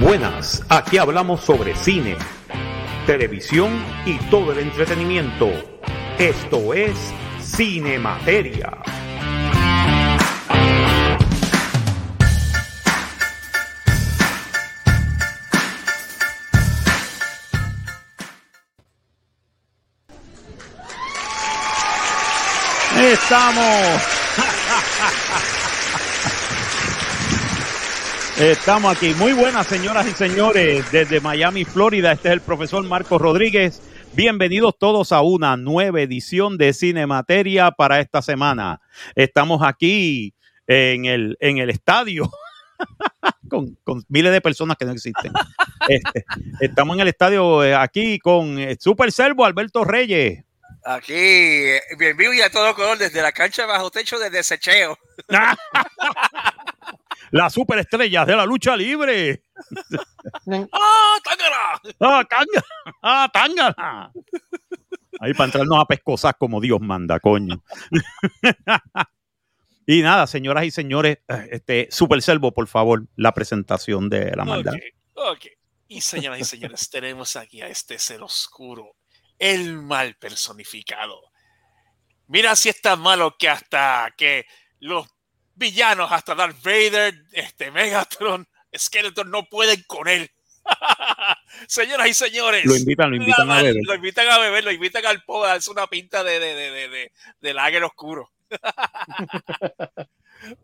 Buenas, aquí hablamos sobre cine, televisión y todo el entretenimiento. Esto es Cine Materia. Estamos. Estamos aquí. Muy buenas, señoras y señores, desde Miami, Florida. Este es el profesor Marcos Rodríguez. Bienvenidos todos a una nueva edición de Cine Materia para esta semana. Estamos aquí en el, en el estadio. Con, con, miles de personas que no existen. Este, estamos en el estadio eh, aquí con eh, Super Servo Alberto Reyes. Aquí, bien vivo y a todo color, desde la cancha bajo techo de desecheo. Las superestrellas de la lucha libre. ¡Ah, tángana! ¡Ah, tángana! ¡Ah, tángana! Ahí para entrarnos a pescosas como Dios manda, coño. y nada, señoras y señores, este Super Servo, por favor, la presentación de la maldad. Ok, ok. Y señoras y señores, tenemos aquí a este ser oscuro, el mal personificado. Mira si es tan malo que hasta que los villanos, hasta Darth Vader, este Megatron, Skeleton no pueden con él. Señoras y señores, lo invitan, lo invitan a beber. Lo invitan a beber, lo invitan al po a darse una pinta de, de, de, de, de lager oscuro.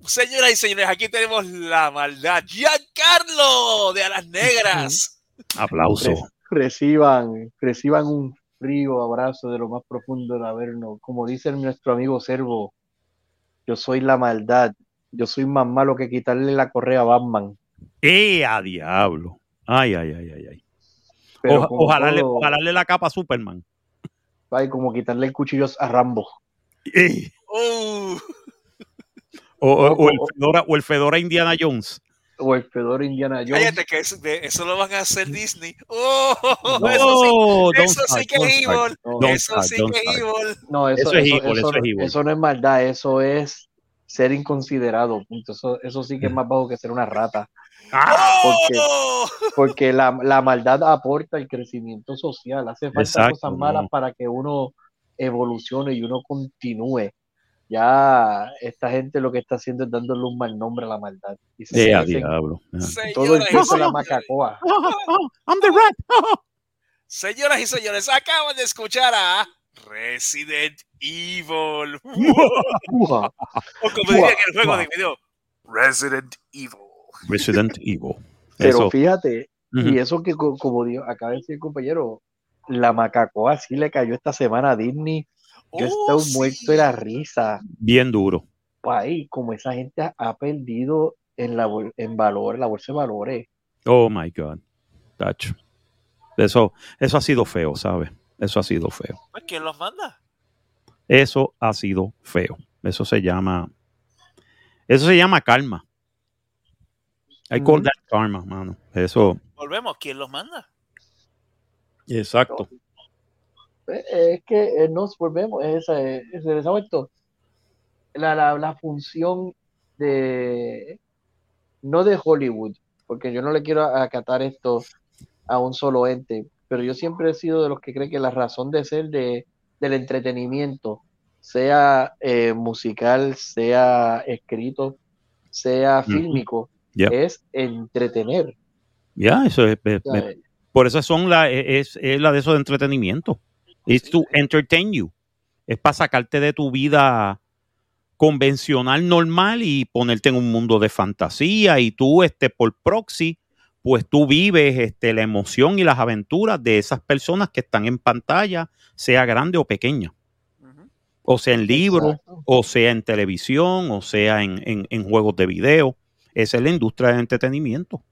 Señoras y señores, aquí tenemos la maldad. Giancarlo de Alas Negras. Aplauso. Reciban, reciban un frío abrazo de lo más profundo del Averno. Como dice nuestro amigo Servo, yo soy la maldad. Yo soy más malo que quitarle la correa a Batman. ¡Eh, a diablo! Ay, ay, ay, ay, ay. O, ojalá, todo, le, ojalá le la capa a Superman. Ay, como quitarle el cuchillo a Rambo. ¡Eh! Uh. O, o, o, el Fedora, o el Fedora Indiana Jones. O el Fedora Indiana Jones. Cállate que eso, de, eso lo van a hacer Disney. ¡Oh! No, eso sí, eso start, sí que es evil. No, eso start, sí que es evil. No, eso, Eso es eso, evil, eso, eso es evil. eso no es maldad, eso es ser inconsiderado. Punto. Eso, eso sí que es más bajo que ser una rata. Porque, ¡Oh! porque la, la maldad aporta el crecimiento social. Hace falta Exacto, cosas malas para que uno evolucione y uno continúe. Ya esta gente lo que está haciendo es dándole un mal nombre a la maldad. Y se ¡Eh, a merecen diablo! todo el de la señores, macacoa. I'm the rat. señoras y señores, acaban de escuchar a Resident Evil. O como diría en el juego de video, Resident Evil. Resident Evil. Pero Eso. fíjate, Ujú. y eso que co- como dijo, acaba de decir el compañero, la macacoa sí le cayó esta semana a Disney. Yo Oh, estaba sí. muerto de la risa. Bien duro. Ay, como esa gente ha, perdido en la en valor, la bolsa de valores. Oh my God. Tacho. Eso, eso ha sido feo, ¿sabes? Eso ha sido feo. Pues, ¿Quién los manda? Eso ha sido feo. Eso se llama. Eso se llama karma. I call Ujú. that karma, mano. Eso. Volvemos, ¿quién los manda? Exacto. Eh, Es que eh, nos volvemos, es esa, eh, es- vuelto la, la, la función de, no de Hollywood, porque yo no le quiero acatar esto a un solo ente, pero yo siempre he sido de los que cree que la razón de ser de, del entretenimiento, sea eh, musical, sea escrito, sea fílmico, es entretener. Ya, eso es. por eso son la, es, es la de eso de entretenimiento. Es to entertain you. Es para sacarte de tu vida convencional, normal y ponerte en un mundo de fantasía. Y tú, este, por proxy, pues tú vives este, la emoción y las aventuras de esas personas que están en pantalla, sea grande o pequeña. O sea en libros, o sea en televisión, o sea en, en- en juegos de video. Esa es la industria del entretenimiento.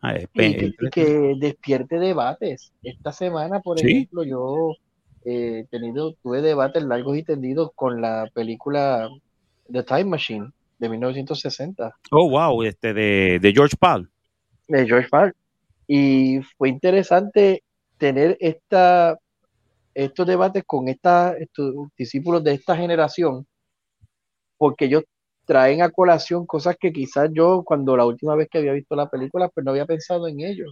Ah, es Y que, y que despierte debates. Esta semana, por Sí. ejemplo, yo he tenido, tuve debates largos y tendidos con la película The Time Machine de 1960 Oh, wow, este de, de George Pal. De George Mark. Y fue interesante tener esta, estos debates con esta, estos discípulos de esta generación, porque ellos traen a colación cosas que quizás yo cuando la última vez que había visto la película pues no había pensado en ello.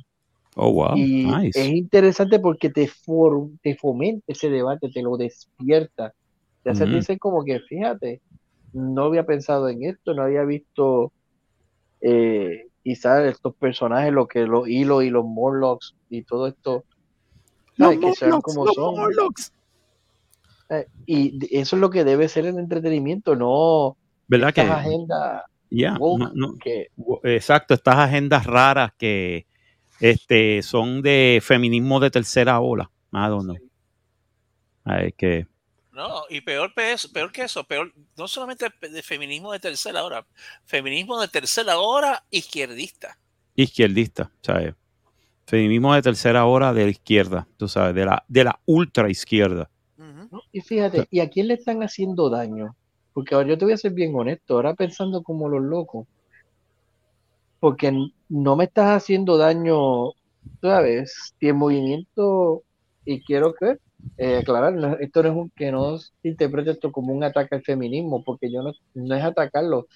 Oh, wow. Y nice. es interesante porque te, for- te fomenta ese debate, te lo despierta. Te hace Ujú. decir como que, fíjate, no había pensado en esto, no había visto eh, quizás estos personajes, lo que los hilos y los Morlocks y todo esto, ¿sabes? que sean como son. Eh, y eso es lo que debe ser el entretenimiento, no ¿Verdad que? estas agendas Ya, woke no- no- que exacto, estas agendas raras que este, son de feminismo de tercera ola. I don't know. Ay, que, No, y peor, pe- eso- peor que eso, peor, no solamente de feminismo de tercera hora, feminismo de tercera hora izquierdista. izquierdista, ¿sabes? Feminismo de tercera hora de la izquierda, tú sabes, de la, de la ultra izquierda. Y fíjate, ¿y a quién le están haciendo daño? Porque ahora yo te voy a ser bien honesto, ahora pensando como los locos, porque no me estás haciendo daño, ¿sabes? Si el movimiento, y quiero que eh, aclarar, no- esto no es un, que no se interprete esto como un ataque al feminismo, porque yo no, no es atacarlo,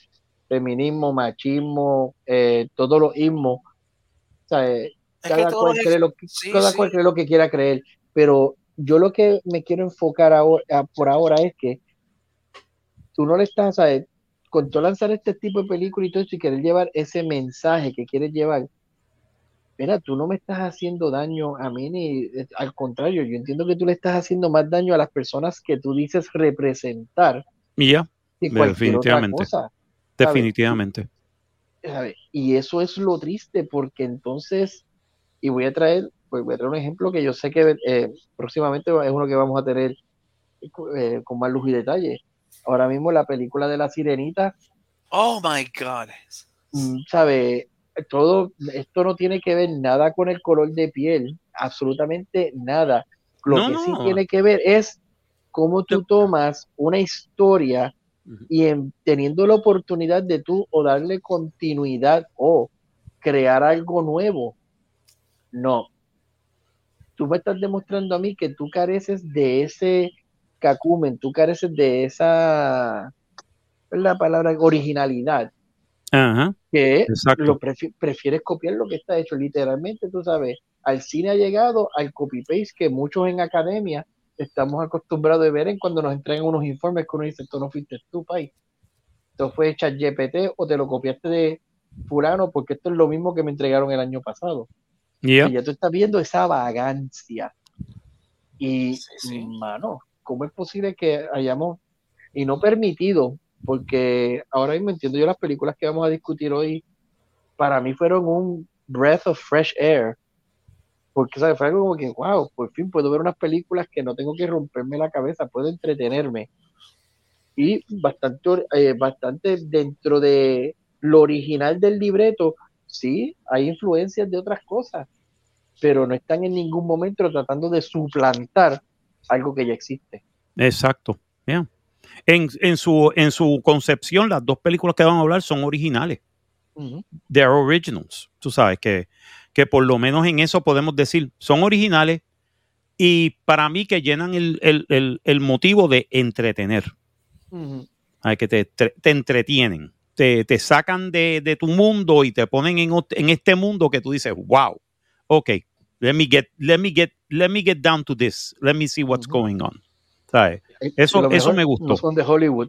feminismo, machismo, eh, todos los ismos, que cada cual cree lo que, sí, cada sí. cual cree lo que quiera creer, pero yo lo que me quiero enfocar ahora, a- por ahora es que tú no le estás, ¿sabes? Con todo lanzar este tipo de películas y todo eso y querer llevar ese mensaje que quieres llevar, mira, tú no me estás haciendo daño a mí ni eh, al contrario, yo entiendo que tú le estás haciendo más daño a las personas que tú dices representar Y ya, que Definitivamente. cosa. definitivamente. ¿sabe? Y eso es lo triste porque entonces, y voy a traer, pues voy a traer un ejemplo que yo sé que eh, próximamente es uno que vamos a tener eh, con más luz y detalle. Ahora mismo la película de la sirenita, Oh my God. mm, ¿sabe? Todo, esto no tiene que ver nada con el color de piel, absolutamente nada. Lo No, que no. sí tiene que ver es cómo tú tomas una historia y en- teniendo la oportunidad de tú o darle continuidad o crear algo nuevo. No. Tú me estás demostrando a mí que tú careces de ese cacumen, tú careces de esa, ¿cuál es la palabra? Originalidad, Ajá, que exacto. lo prefi- prefieres copiar lo que está hecho. Literalmente, tú sabes, al cine ha llegado al copy-paste que muchos en academia estamos acostumbrados a ver en cuando nos entregan unos informes que uno dice, esto no fuiste tú, país. Esto fue GPT o te lo copiaste de fulano porque esto es lo mismo que me entregaron el año pasado. Yeah. Y ya tú estás viendo esa vagancia. Y, Sí, sí. mano, ¿cómo es posible que hayamos, y no permitido, porque ahora mismo entiendo yo las películas que vamos a discutir hoy, para mí fueron un breath of fresh air. Porque, ¿sabes? Fue algo como que, wow, por fin puedo ver unas películas que no tengo que romperme la cabeza, puedo entretenerme. Y bastante, eh, bastante dentro de lo original del libreto, sí, hay influencias de otras cosas, pero no están en ningún momento tratando de suplantar algo que ya existe. Exacto. yeah. En, en, su, en su concepción, las dos películas que van a hablar son originales. Ujú. They're originals. Tú sabes que, que por lo menos en eso podemos decir, son originales y para mí que llenan el, el- el- el motivo de entretener. Ujú. Ay, que te, te- te entretienen. Te, te sacan de, de tu mundo y te ponen en, en este mundo que tú dices, wow, ok, let me get, let me get, let me get down to this. Let me see what's Ujú. going on. ¿Sabes? Eso- eso me gustó. No son de Hollywood.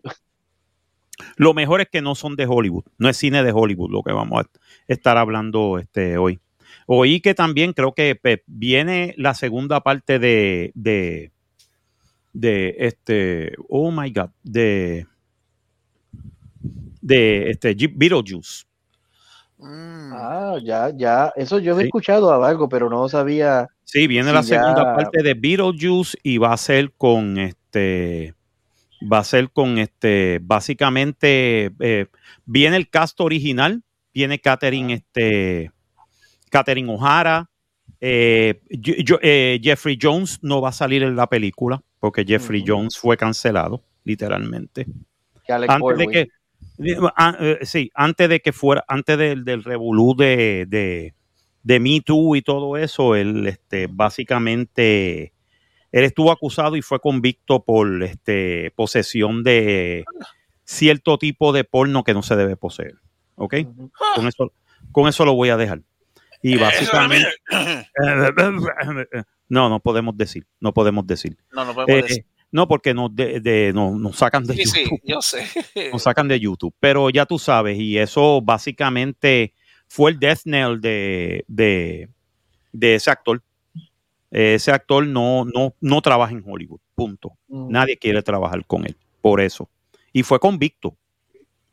Lo mejor es que no son de Hollywood, no es cine de Hollywood lo que vamos a estar hablando este, hoy. Oí que también creo que viene la segunda parte de, de, de este, oh my God, de, de este Beetlejuice. Mm. Ah, ya, ya. Eso yo he Sí. escuchado algo, pero no sabía. Sí, viene la ya. segunda parte de Beetlejuice y va a ser con este, va a ser con este, básicamente, eh, viene el cast original, viene Catherine, este, Catherine O'Hara, eh, yo- yo- eh, Jeffrey Jones no va a salir en la película porque Jeffrey. Jones fue cancelado, literalmente. Antes de que, ah, sí, antes de que fuera, antes del, del revolú de, de, de Me Too y todo eso, él este, básicamente él estuvo acusado y fue convicto por este, posesión de cierto tipo de porno que no se debe poseer. ¿Ok? Con eso, con eso lo voy a dejar. Y básicamente... No, no podemos decir, no podemos decir. No, no podemos Eh, decir. No, porque nos, de, de- nos, nos sacan de Sí, sí, YouTube. yo sé. Nos sacan de YouTube. Pero ya tú sabes, y eso básicamente fue el death knell de, de, de ese actor. Ese actor no, no, no trabaja en Hollywood. Punto. Ujú. Nadie quiere trabajar con él. Por eso. Y fue convicto.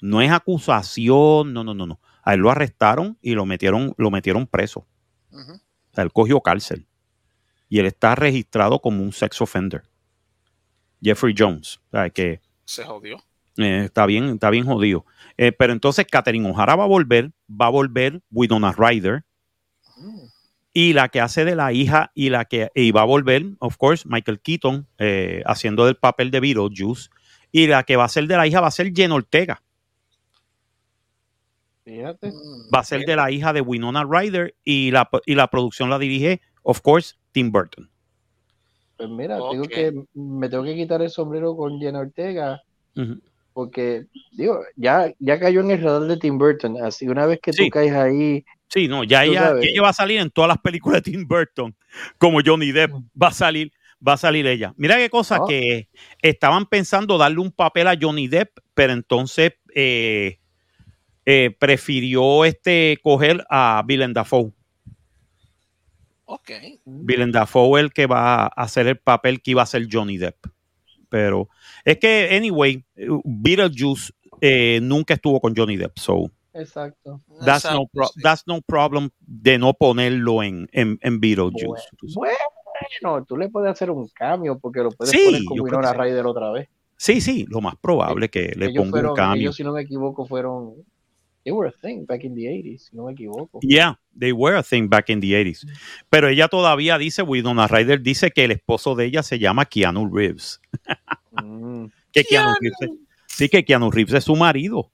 No es acusación, no, no, no, no. A él lo arrestaron y lo metieron, lo metieron preso. O sea, él cogió cárcel. Y él está registrado como un sex offender. Jeffrey Jones. O sea, que Se jodió. eh, está bien, está bien jodido. Eh, pero entonces Catherine O'Hara va a volver, va a volver Winona Ryder. Mm. Y la que hace de la hija y la que y va a volver, of course, Michael Keaton, eh, haciendo del papel de Beetlejuice. Y la que va a ser de la hija va a ser Jen Ortega. Fíjate. Mm. Va a ser de la hija de Winona Ryder. Y la, y la producción la dirige, of course, Tim Burton. Pues mira, Ok. que, me tengo que quitar el sombrero con Jenna Ortega, porque, digo, ya, ya cayó en el radar de Tim Burton, así una vez que Sí. tú caes ahí, Sí, no, ya ella, ella va a salir en todas las películas de Tim Burton, como Johnny Depp, va a salir, va a salir ella. Mira qué cosa Oh. que estaban pensando darle un papel a Johnny Depp, pero entonces eh, eh, prefirió este coger a Willem Dafoe. Ok. Willem Dafoe el que va a hacer el papel que iba a ser Johnny Depp. Pero es que, anyway, Beetlejuice eh, nunca estuvo con Johnny Depp, so exacto. that's, no, Exacto, pro- sí. that's no problem de no ponerlo en, en, en Beetlejuice. tú sabes. Bueno, tú le puedes hacer un cambio, porque lo puedes Sí, poner con Winona. Ryder otra vez. Sí, sí, lo más probable que le ellos ponga fueron, un cambio. ellos, si no me equivoco, fueron, they were a thing back in the 80s, si no me equivoco. Yeah, they were a thing back in the 80s. Pero ella todavía dice, Winona Ryder dice que el esposo de ella se llama Keanu Reeves. Mm, Que Keanu Reeves es- sí, que Keanu Reeves es su marido.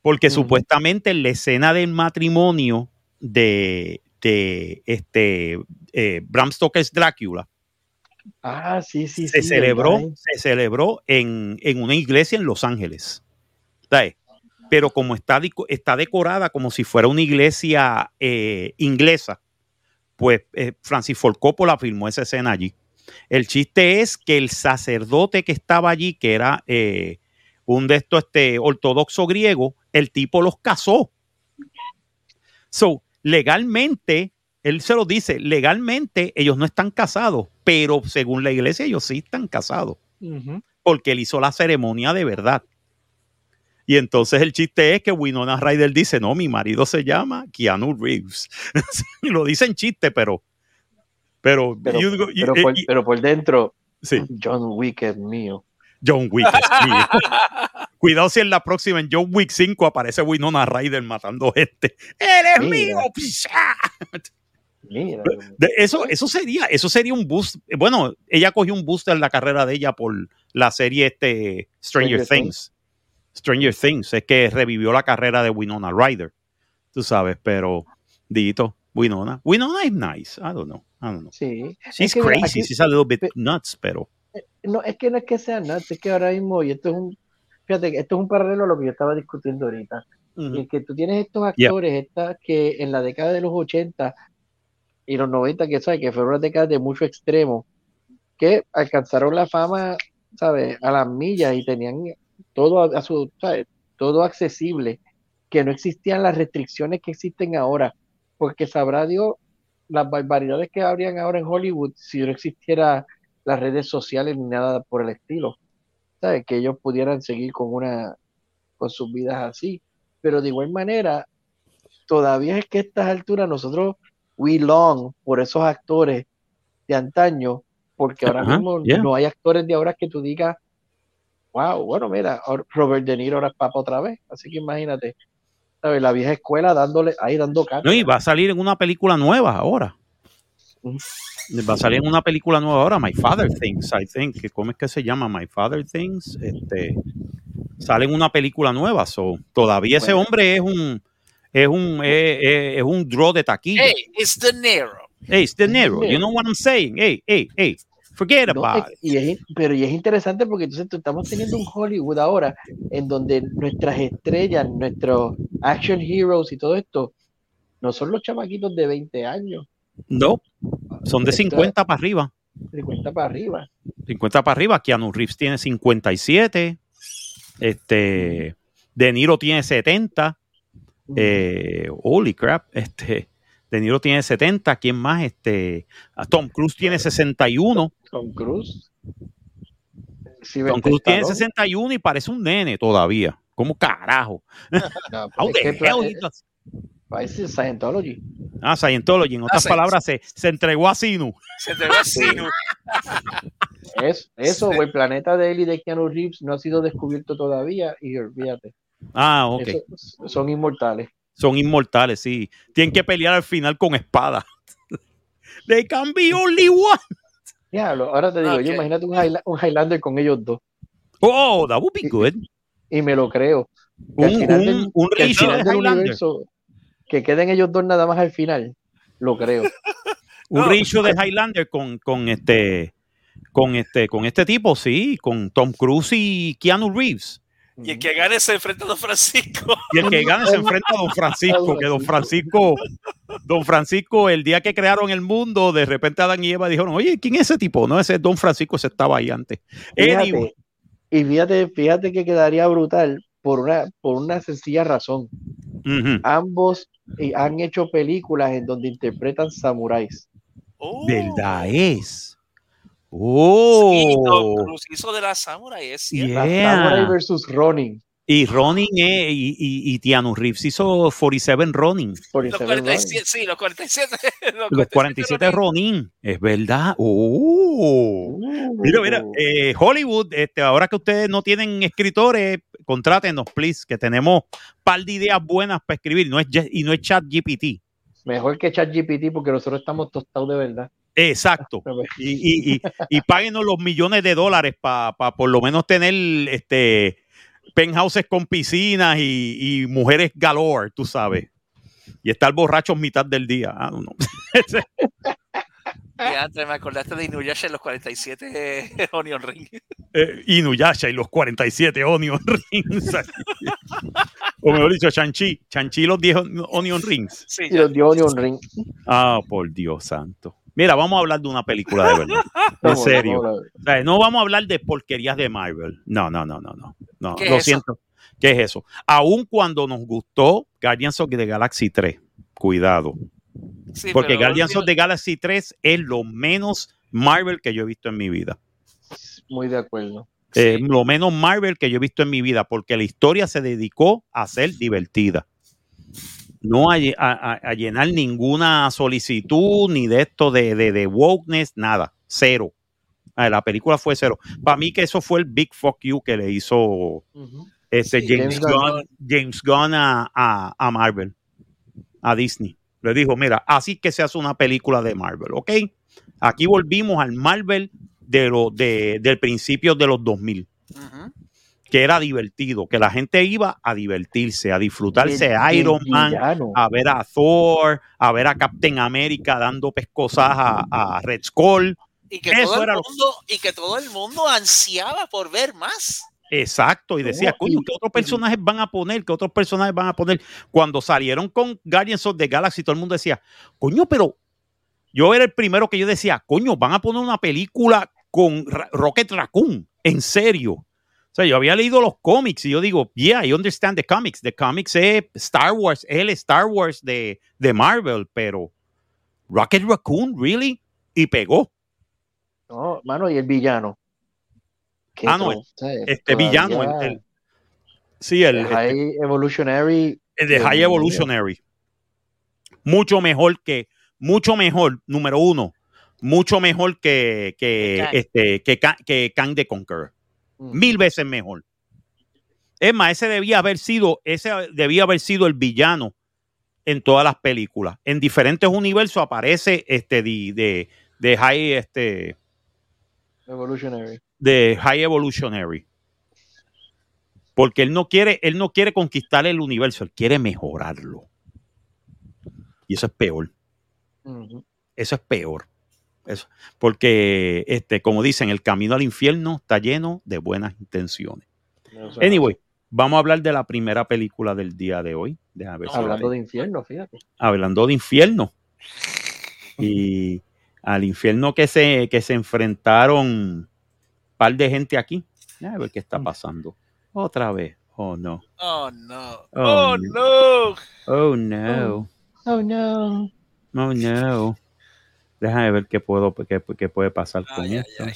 Porque Ujú. supuestamente en la escena del matrimonio de, de este eh, Bram Stoker's Drácula Ah, sí, sí, se sí. celebró, ¿verdad? se celebró en, en una iglesia en Los Ángeles. ¿Sabes? Pero como está, está decorada como si fuera una iglesia eh, inglesa, pues eh, Francis Ford Coppola filmó esa escena allí. El chiste es que el sacerdote que estaba allí, que era eh, un de estos este, ortodoxo griego, el tipo los casó. So, legalmente, él se lo dice, legalmente ellos no están casados, pero según la iglesia ellos sí están casados, porque él hizo la ceremonia de verdad. Y entonces el chiste es que Winona Ryder dice, no, mi marido se llama Keanu Reeves. Lo dice en chiste, pero... Pero, Pero, pero, y- por, y- pero por dentro, sí, John Wick es mío. John Wick es mío. Cuidado si en la próxima, en John Wick 5, aparece Winona Ryder matando gente. ¡Eres Mira. mío! Eso, eso sería, eso sería un boost. Bueno, ella cogió un boost en la carrera de ella por la serie este Stranger, Stranger Things. Stranger Things. Es que revivió la carrera de Winona Ryder. Tú sabes, pero Dito, Winona. Winona is nice. I don't know. I don't know. sí. She's Es que crazy. aquí- She's a little bit pe- nuts, pero. No, es que no es que sea nada, es que ahora mismo, y esto es un, fíjate, esto es un paralelo a lo que yo estaba discutiendo ahorita. Ujú. Y es que tú tienes estos Yeah. actores, estas que en la década de los 80 y los 90, que sabes, que fueron unas décadas de mucho extremo, que alcanzaron la fama, ¿sabes? A las millas y tenían todo a, a su, ¿sabes? Todo accesible, que no existían las restricciones que existen ahora, porque sabrá Dios las barbaridades que habrían ahora en Hollywood si no existiera las redes sociales ni nada por el estilo, ¿sabes? Que ellos pudieran seguir con una, con sus vidas así. Pero de igual manera, todavía es que a estas alturas nosotros we long por esos actores de antaño, porque ahora mismo yeah. no hay actores de ahora que tú digas, wow, bueno, mira, Robert De Niro ahora es papa otra vez, así que imagínate, ¿sabes? La vieja escuela dándole, ahí dando No, cátedra. y va a salir en una película nueva ahora. Va a salir en una película nueva ahora, My Father Things, I think. ¿Cómo es que se llama? My Father Things. Este, sale en una película nueva. So, todavía ese Bueno. hombre es un es un es, es- es un draw de taquilla. Hey, it's De Niro. Hey, it's De Niro. You know what I'm saying? Hey, hey, hey. Forget No, about it. y es, pero y es interesante porque entonces estamos teniendo un Hollywood ahora en donde nuestras estrellas, nuestros action heroes y todo esto, no son los chamaquitos de 20 años, No, son de Esto- 50 para arriba. 50 para arriba. 50 para arriba. Keanu Reeves tiene 57. Este, De Niro tiene 70. Eh, holy crap. Este, De Niro tiene 70. ¿Quién más? Este, ah, Tom Cruise tiene 61. Tom Cruise. Tom Cruise tiene 61 y parece un nene todavía. ¿Cómo carajo? No, How es que parece Scientology. Ah, Scientology. En otras sí. palabras, se, se entregó a Sinu. Se ve así, ¿no? Es, eso, Sí. o el planeta de él y de Keanu Reeves no ha sido descubierto todavía y olvídate. Ah, ok. Eso- son inmortales. Son inmortales, sí. Tienen que pelear al final con espada. They can be only one. Diablo, ahora te digo, yo imagínate un, Highl- un Highlander con ellos dos. Oh, that would be good. Y me lo creo. Que Un, un, del- un que de universo, que queden ellos dos nada más al final. Lo creo. Un No. reissue de Highlander con, con este con este con este tipo, sí, con Tom Cruise y Keanu Reeves. Y el que gane se enfrenta a Don Francisco. Y el que gane se enfrenta a Don Francisco, que Don Francisco, Don Francisco, el día que crearon el mundo, de repente Adán y Eva dijeron, oye, ¿quién es ese tipo? No, ese es Don Francisco, ese estaba ahí antes. Fíjate, Anyway, y fíjate, fíjate que quedaría brutal por una, por una sencilla razón. Ambos eh, han hecho películas en donde interpretan samuráis. Oh. verdad es. Sí, Oh, Tom Cruise hizo de la Samurai, es cierto. La Yeah. Samurai versus Ronin. y Ronin eh, y, y, y Keanu Reeves hizo 47 Ronin. Por Los Isabel Ronin. 47, sí, los 47. Los 47 Ronin, es verdad. Oh. Uh, Mira, mira, eh, Hollywood, este, ahora que ustedes no tienen escritores, contrátenos, please, que tenemos un par de ideas buenas para escribir no es, y no es chat GPT. Mejor que ChatGPT porque nosotros estamos tostados de verdad. Exacto. Y, y, y, y páguenos los millones de dólares para por lo menos tener este penthouses con piscinas y, y mujeres galore, tú sabes. Y estar borrachos mitad del día. Ah, no. Y antes me acordaste de Inuyasha en los 47 Onion Ring. Eh, Inuyasha y los 47 Onion Rings. o mejor dicho, Chanchi. Chanchi y los 10 Onion Rings. Sí, Y los dio Onion Ring. Ah, por Dios santo. Mira, vamos a hablar de una película de verdad. En serio. vamos a ver. O sea, no vamos a hablar de porquerías de Marvel. No, no, no, no, no. no ¿Qué es lo siento. ¿Qué es eso? Aun cuando nos gustó Guardians of the Galaxy 3, cuidado. sí, Porque Guardians último- of the Galaxy 3 es lo menos Marvel que yo he visto en mi vida. Muy de acuerdo. Eh, sí. lo menos Marvel que yo he visto en mi vida, porque la historia se dedicó a ser divertida. No a, a- llenar ninguna solicitud, ni de esto de, de, de wokeness, nada. Cero. Ah, La película fue cero. Para mí que eso fue el big fuck you que le hizo este Sí, James, James Gunn, James Gunn a, a- a Marvel, a Disney. Le dijo, mira, así que se hace una película de Marvel, ¿ok? Aquí volvimos al Marvel de lo, de, del principio de los 2000 Ujú. Que era divertido, que la gente iba a divertirse, a disfrutarse El- a el Iron Man, villano. a ver a Thor, a ver a Captain America dando pescosas a, a Red Skull. Y que, Eso todo el lo- mundo, y que todo el mundo ansiaba por ver más. Exacto, y decía, coño, ¿qué otros personajes van a poner? ¿Qué otros personajes van a poner? Cuando salieron con Guardians of the Galaxy, todo el mundo decía, coño, pero yo era el primero que yo decía, coño, van a poner una película con Rocket Raccoon, en serio. O sea, yo había leído los cómics y yo digo, yeah, I understand the comics. The comics es Star Wars, es el Star Wars de, de Marvel, pero Rocket Raccoon, really? Y pegó. No, mano, y el villano. Ah, no, to- ¿sabes? Este villano, el, el- sí, el, el High Evolutionary. El de High. Evolutionary. Mucho mejor que, mucho mejor, número uno, mucho mejor que, que, Kang. este, que, que Kang the Conqueror. Mm. Mil veces mejor. Es más, ese debía haber sido, ese debía haber sido el villano en todas las películas. En diferentes universos aparece este de, de, de High, este, Evolutionary. de High Evolutionary. Porque él no quiere, él no quiere conquistar el universo, él quiere mejorarlo. Y eso es peor. Eso es peor. Eso. Porque, este, como dicen, el camino al infierno está lleno de buenas intenciones. Sea, Anyway, vamos a hablar de la primera película del día de hoy. Ver si hablando de infierno, fíjate. hablando de infierno. Y al infierno que se, que se enfrentaron un par de gente aquí. A ver qué está pasando. Otra vez. Oh, no. Oh, no. Oh, Oh, no. Oh, no. Oh no. Oh, no. Déjame ver qué, puedo, qué, qué puede pasar con Ay, esto. ay.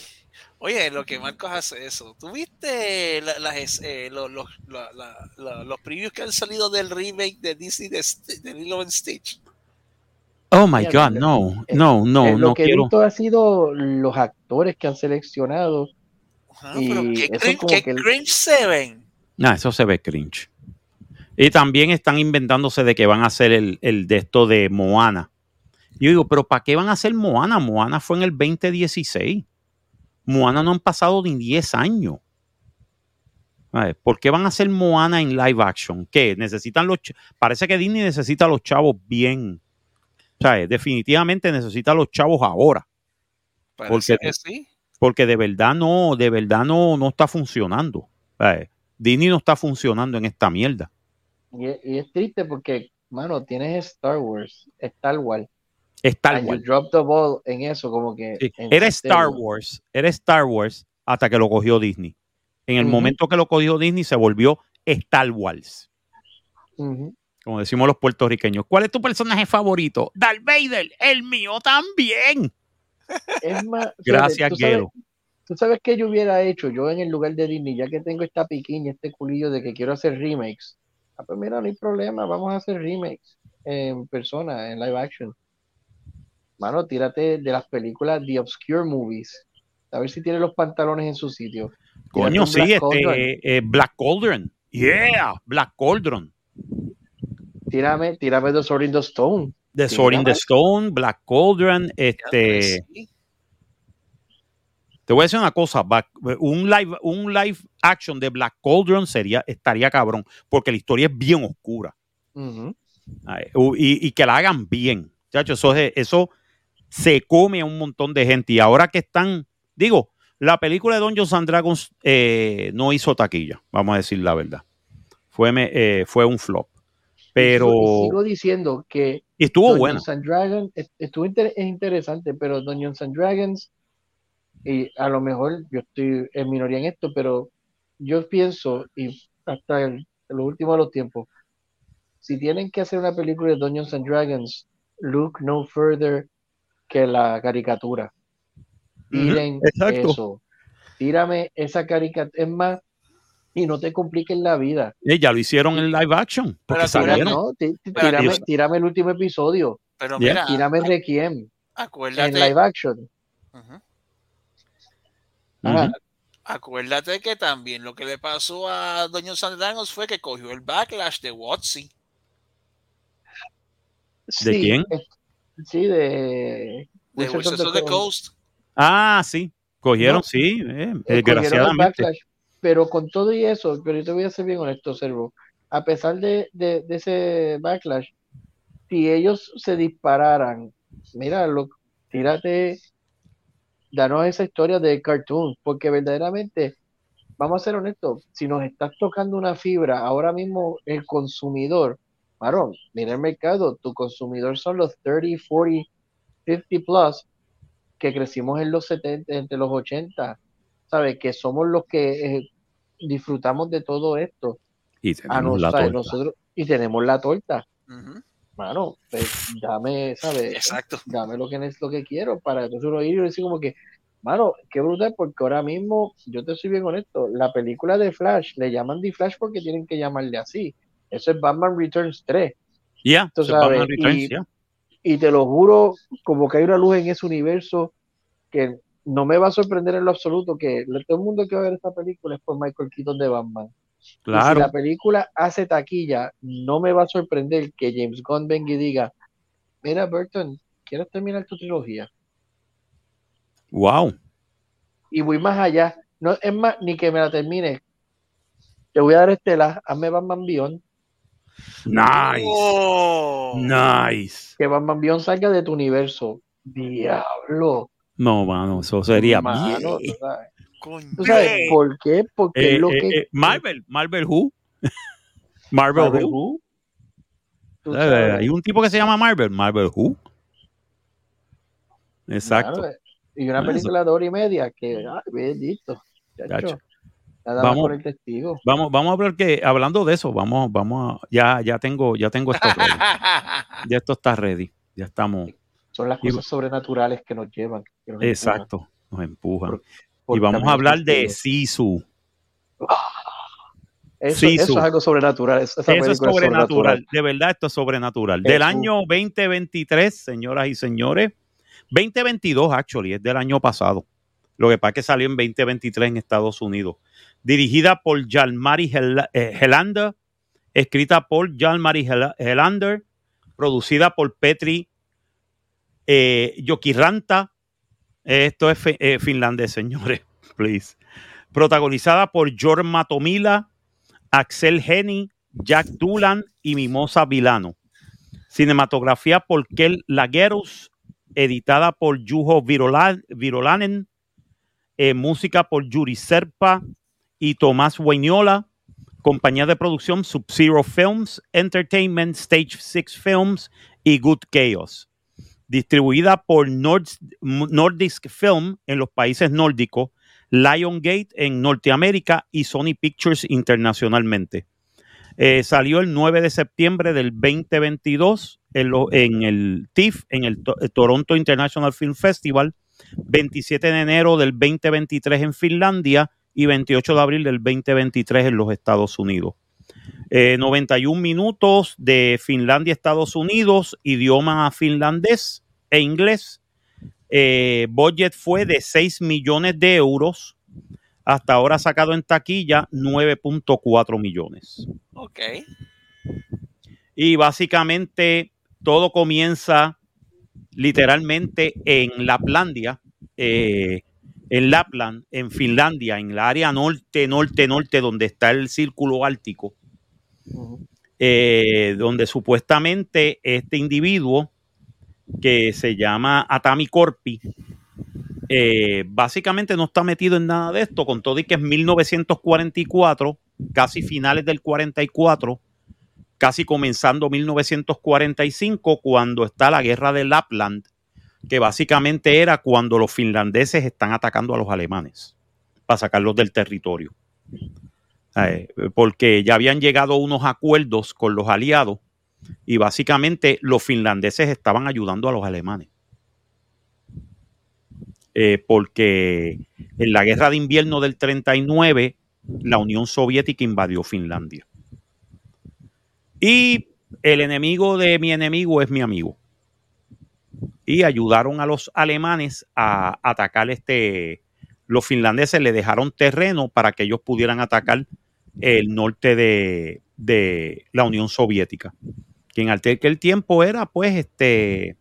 Oye, lo que Marcos hace eso. ¿Tuviste la- las, eh, los, los, la- la- la- los previews que han salido del remake de Disney de, de Lilo and Stitch? Oh, my God. No, no, no, Eh, lo no que he quiero. visto ha sido los actores que han seleccionado. Ajá, pero Y qué cringe, qué que el- cringe se ven. Nah, eso se ve cringe. Y también están inventándose de que van a hacer el, el de esto de Moana. Yo digo, pero ¿para qué van a hacer Moana? Moana fue en el 2016. Moana no han pasado ni 10 años. ¿Por qué van a hacer Moana en live action? ¿Qué? Necesitan los... Parece que Disney necesita a los chavos bien. O sea, definitivamente necesita a los chavos ahora. Parece Porque- que sí. Porque de verdad no, de verdad no, no está funcionando. Sea, Disney no está funcionando en esta mierda. Y es, y es triste porque, mano, tienes Star Wars, Star Wars. Star Wars. drop the ball en eso, como que. Sí, en Era. Star Wars, era Star Wars hasta que lo cogió Disney. En el momento que lo cogió Disney se volvió Star Wars, como decimos los puertorriqueños. ¿Cuál es tu personaje favorito? Darth Vader, el mío también. Es más, Gracias, Guero. ¿Tú sabes qué yo hubiera hecho? Yo en el lugar de Disney, ya que tengo esta piquiña, este culillo de que quiero hacer remakes. Ah, pues mira, no hay problema, vamos a hacer remakes en persona, en live action. Mano, tírate de las películas The Obscure Movies. A ver si tiene los pantalones en su sitio. Coño, sí, Black este, Cauldron. eh, Black Cauldron. Yeah, Black Cauldron. Tírame, tírame The Sword in the Stone. The Sword in the. Stone, Black Cauldron, este... pues, sí. Te voy a decir una cosa, un live, un live action de Black Cauldron sería, estaría cabrón, porque la historia es bien oscura. Y, y que la hagan bien. Chacho, eso, es- eso se come a un montón de gente. Y ahora que están, digo, la película de Dungeons and Dragons eh, no hizo taquilla, vamos a decir la verdad. Fue, me- eh, fue un flop. Pero, sigo, diciendo que y estuvo and Dragons es- estuvo inter- es interesante, pero Dungeons and Dragons, y a lo mejor yo estoy en minoría en esto, pero yo pienso, y hasta el- en los últimos de los tiempos, si tienen que hacer una película de Dungeons and Dragons, look no further que la caricatura. Tiren exacto. eso. Tírame esa caricatura. Es más, y no te compliquen la vida. Eh, ya lo hicieron en live action. Porque Pero no, tírame, tírame el último episodio. Pero Ya. mira, Tírame Requiem en acuérdate, live action. Acuérdate que también lo que le pasó a Doña Dragons fue que cogió el backlash de Watsy. ¿De Sí, quién? Sí, de, De Wizards of the of the Coast. Coast. Ah, sí. Cogieron, No. sí, eh, Eh, cogieron desgraciadamente. Pero con todo y eso, pero yo te voy a ser bien honesto, Servo. A pesar de, de- de ese backlash, si ellos se dispararan, mira, lo, tírate, danos esa historia de cartoon, porque verdaderamente, vamos a ser honestos, si nos estás tocando una fibra, ahora mismo el consumidor, varón, mira el mercado, tu consumidor son los 30, 40, 50 plus, que crecimos en los 70, entre los 80, ¿sabes? Que somos los que eh, disfrutamos de todo esto. Y A tenemos nos- la ¿sabes? torta. nosotros, y tenemos la torta. Ujú, Mano, pues, dame, ¿sabes? Exacto. Dame lo que, es lo que quiero para entonces uno ir y decir como que, mano, qué brutal, porque ahora mismo, yo te soy bien honesto, la película de Flash, le llaman The Flash porque tienen que llamarle así. Eso es Batman Returns 3. Ya, sabes, Returns, y-. Y te lo juro, como que hay una luz en ese universo que no me va a sorprender en lo absoluto que todo el mundo que va a ver esta película es por Michael Keaton de Batman. Y si Claro. la película hace taquilla, no me va a sorprender que James Gunn venga y diga, mira Burton, ¿quieres terminar tu trilogía? Wow. Y voy más allá. No, es más, ni que me la termine. Te voy a dar estela, hazme Batman Beyond, Nice. Oh. Nice. que Batman Beyond salga de tu universo. Diablo. No, mano, eso sería bien. tú sabes. Coño. ¿Tú sabes por qué? Porque Eh, es lo eh, que... eh, Marvel, Marvel Who. Marvel, Marvel Who. Eh, Hay un tipo que se llama Marvel, Marvel Who. Exacto. y una Eso. película de hora y media que, ay, bendito. Chacho. Vamos. por el testigo. Vamos, vamos a ver que hablando de eso, vamos, vamos a, ya, ya tengo, ya tengo esto ready. Ya esto está ready. Ya estamos. Son las Y- cosas sobrenaturales que nos llevan. que nos empujan Exacto. Nos empujan. Por- por Y vamos a hablar de testigos. Sisu. Eso, Sisu. eso es algo sobrenatural. Eso es película sobrenatural. De verdad, esto es sobrenatural. Del año 2023, señoras y señores. 2022, actually, es del año pasado. Lo que pasa es que salió en 2023 en Estados Unidos. Dirigida por Jalmari Hel- eh, Helander, escrita por Jalmari Hel- Helander, producida por Petri eh. Esto es eh, finlandés, señores, please. Protagonizada por Jorma Tomila, Axel Henny, Jack Dulan y Mimosa Vilano. Cinematografía por Kel Lagerus, editada por Juho Virola- Virolanen, eh, música por Yuri Serpa y Tomás Hueñola, compañía de producción Sub-Zero Films, Entertainment, Stage 6 Films y Good Chaos. Distribuida por Nords- Nordisk Film en los países nórdicos, Liongate en Norteamérica y Sony Pictures internacionalmente. Eh, salió el 9 de septiembre del 2022 en, el TIFF, en el To- Toronto International Film Festival, 27 de enero del 2023 en Finlandia y 28 de abril del 2023 en los Estados Unidos. Eh, 91 minutos de Finlandia, Estados Unidos, idioma finlandés e inglés. Eh, budget fue de 6 millones de euros. Hasta ahora sacado en taquilla 9.4 millones. Ok. Y básicamente todo comienza literalmente en Laplandia, eh, en Lapland, en Finlandia, en la área norte, norte, norte, donde está el círculo ártico, eh, donde supuestamente este individuo que se llama Atami Corpi, eh, básicamente no está metido en nada de esto, con todo y que es 1944, casi finales del 44, casi comenzando 1945, cuando está la guerra de Lapland, que básicamente era cuando los finlandeses están atacando a los alemanes para sacarlos del territorio. Eh, porque ya habían llegado unos acuerdos con los aliados y básicamente los finlandeses estaban ayudando a los alemanes. Eh, porque en la guerra de invierno del 39, la Unión Soviética invadió Finlandia. Y el enemigo de mi enemigo es mi amigo. Y ayudaron a los alemanes a atacar este. Los finlandeses le dejaron terreno para que ellos pudieran atacar el norte de, de la Unión Soviética. Que en aquel tiempo era, pues, este.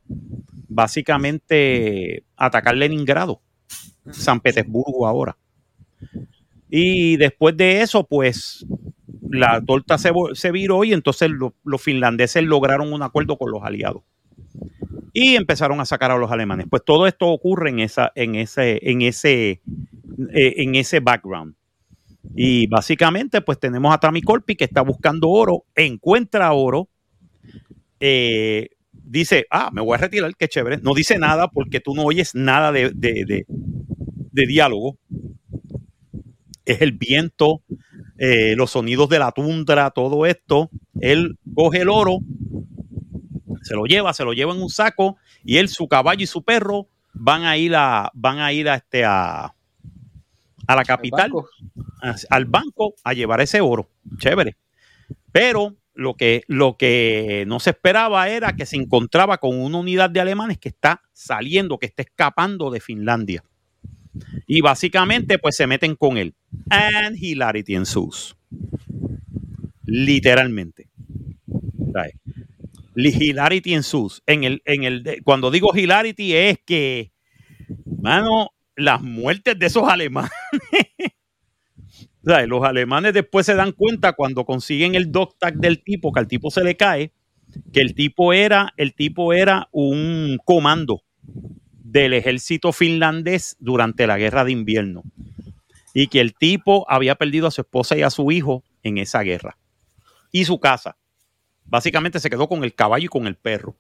Básicamente atacar Leningrado, San Petersburgo ahora. Y después de eso, pues, la torta se, se viró y entonces lo- los finlandeses lograron un acuerdo con los aliados y empezaron a sacar a los alemanes. Pues todo esto ocurre en esa, en ese, en ese, eh, en ese background. Y básicamente, pues tenemos a Corpi que está buscando oro, encuentra oro, eh, dice, ah, me voy a retirar, qué chévere. No dice nada porque tú no oyes nada de- de- de diálogo. Es el viento, eh, los sonidos de la tundra, todo esto. Él coge el oro, se lo lleva, se lo lleva en un saco y él, su caballo y su perro van a ir a, van a ir a este a, a la capital, banco. a- al banco a llevar ese oro. Chévere. Pero lo que, lo que no se esperaba era que se encontraba con una unidad de alemanes que está saliendo, que está escapando de Finlandia. Y básicamente, pues se meten con él. And hilarity ensues. Literalmente. Hilarity ensues. En el, en el, cuando digo hilarity es que, mano, las muertes de esos alemanes. Los alemanes después se dan cuenta cuando consiguen el dog tag del tipo, que al tipo se le cae, que el tipo era, el tipo era un comando del ejército finlandés durante la guerra de invierno y que el tipo había perdido a su esposa y a su hijo en esa guerra y su casa. Básicamente se quedó con el caballo y con el perro.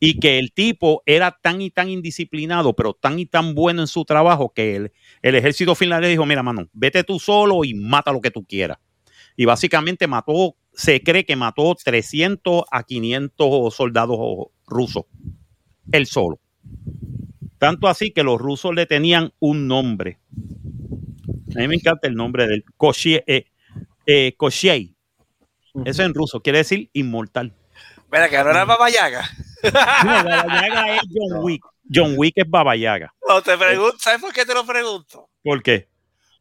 Y que el tipo era tan y tan indisciplinado, pero tan y tan bueno en su trabajo que el, ejército finlandés dijo, mira, mano, vete tú solo y mata lo que tú quieras. Y básicamente mató, se cree que mató 300 a 500 soldados rusos, él solo. Tanto así que los rusos le tenían un nombre. A mí me encanta el nombre del Koshie, eh, eh, Koshie. Eso en ruso quiere decir inmortal. Mira, que no era Baba Yaga. No, Baba Yaga es John Wick. John Wick es Baba Yaga. No, te pregunto, ¿sabes por qué te lo pregunto? ¿Por qué?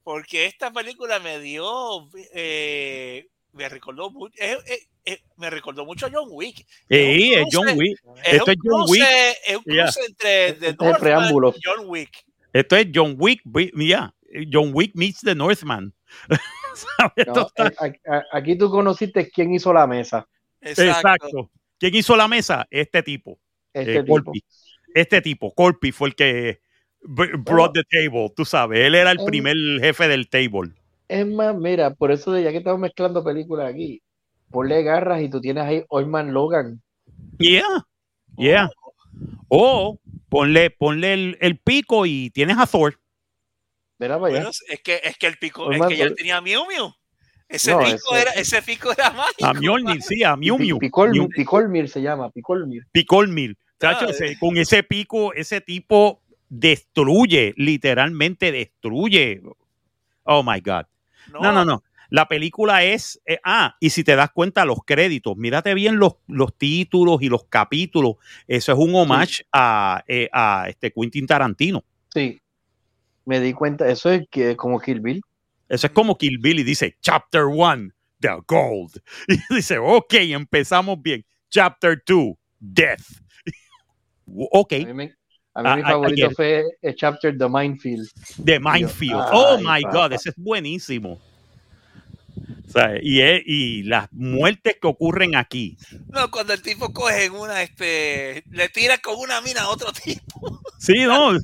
Porque esta película me dio, eh, me recordó mucho, eh, eh, eh, me recordó mucho a John Wick. Sí, es John Wick. Es Esto un es John cruce, Wick. es un Yeah. cruce entre Este es el preámbulo. y John Wick. Esto es John Wick, mira, John Wick meets the Northman. A- aquí tú conociste quién hizo la mesa. Exacto. Exacto. ¿Quién hizo la mesa? Este tipo, Este eh, tipo. Colpi. Este tipo, Colpi fue el que brought the table, tú sabes. Él era el Oh. primer jefe del table. Es más, mira, por eso de ya que estamos mezclando películas aquí, ponle garras y tú tienes ahí Oyman Logan. Yeah, yeah. O ponle, ponle el, el pico y tienes a Thor. Mira para allá. Bueno, es que es que el pico, Pues es más, que ya tenía Mew Mew. Ese No, pico ese- era, ese pico era mágico. A Mjolnir, sí, a Mew Pi- Mew. Picol- Mew- Picolmir se llama, Picolmir. Picolmil. Chacho, Ah, ese- con ese pico, ese tipo destruye, literalmente destruye. Oh my God. No, no, no. La película es. eh, ah, y si te das cuenta, los créditos, mírate bien los, los títulos y los capítulos. Eso es un homage a, eh, a este Quentin Tarantino. Sí. Me di cuenta, eso es que como Kill Bill. Eso es como Kill Bill y dice Chapter 1, The Gold. Y dice, ok, empezamos bien. Chapter 2, Death. ok, A mí, me- a mí Ah, mi favorito ayer. fue el chapter The Minefield. The Minefield. Oh my papá. God, ese es buenísimo. O sea, y, es- y las muertes que ocurren aquí. No, cuando el tipo coge en una, este, le tira con una mina a otro tipo. Sí, no.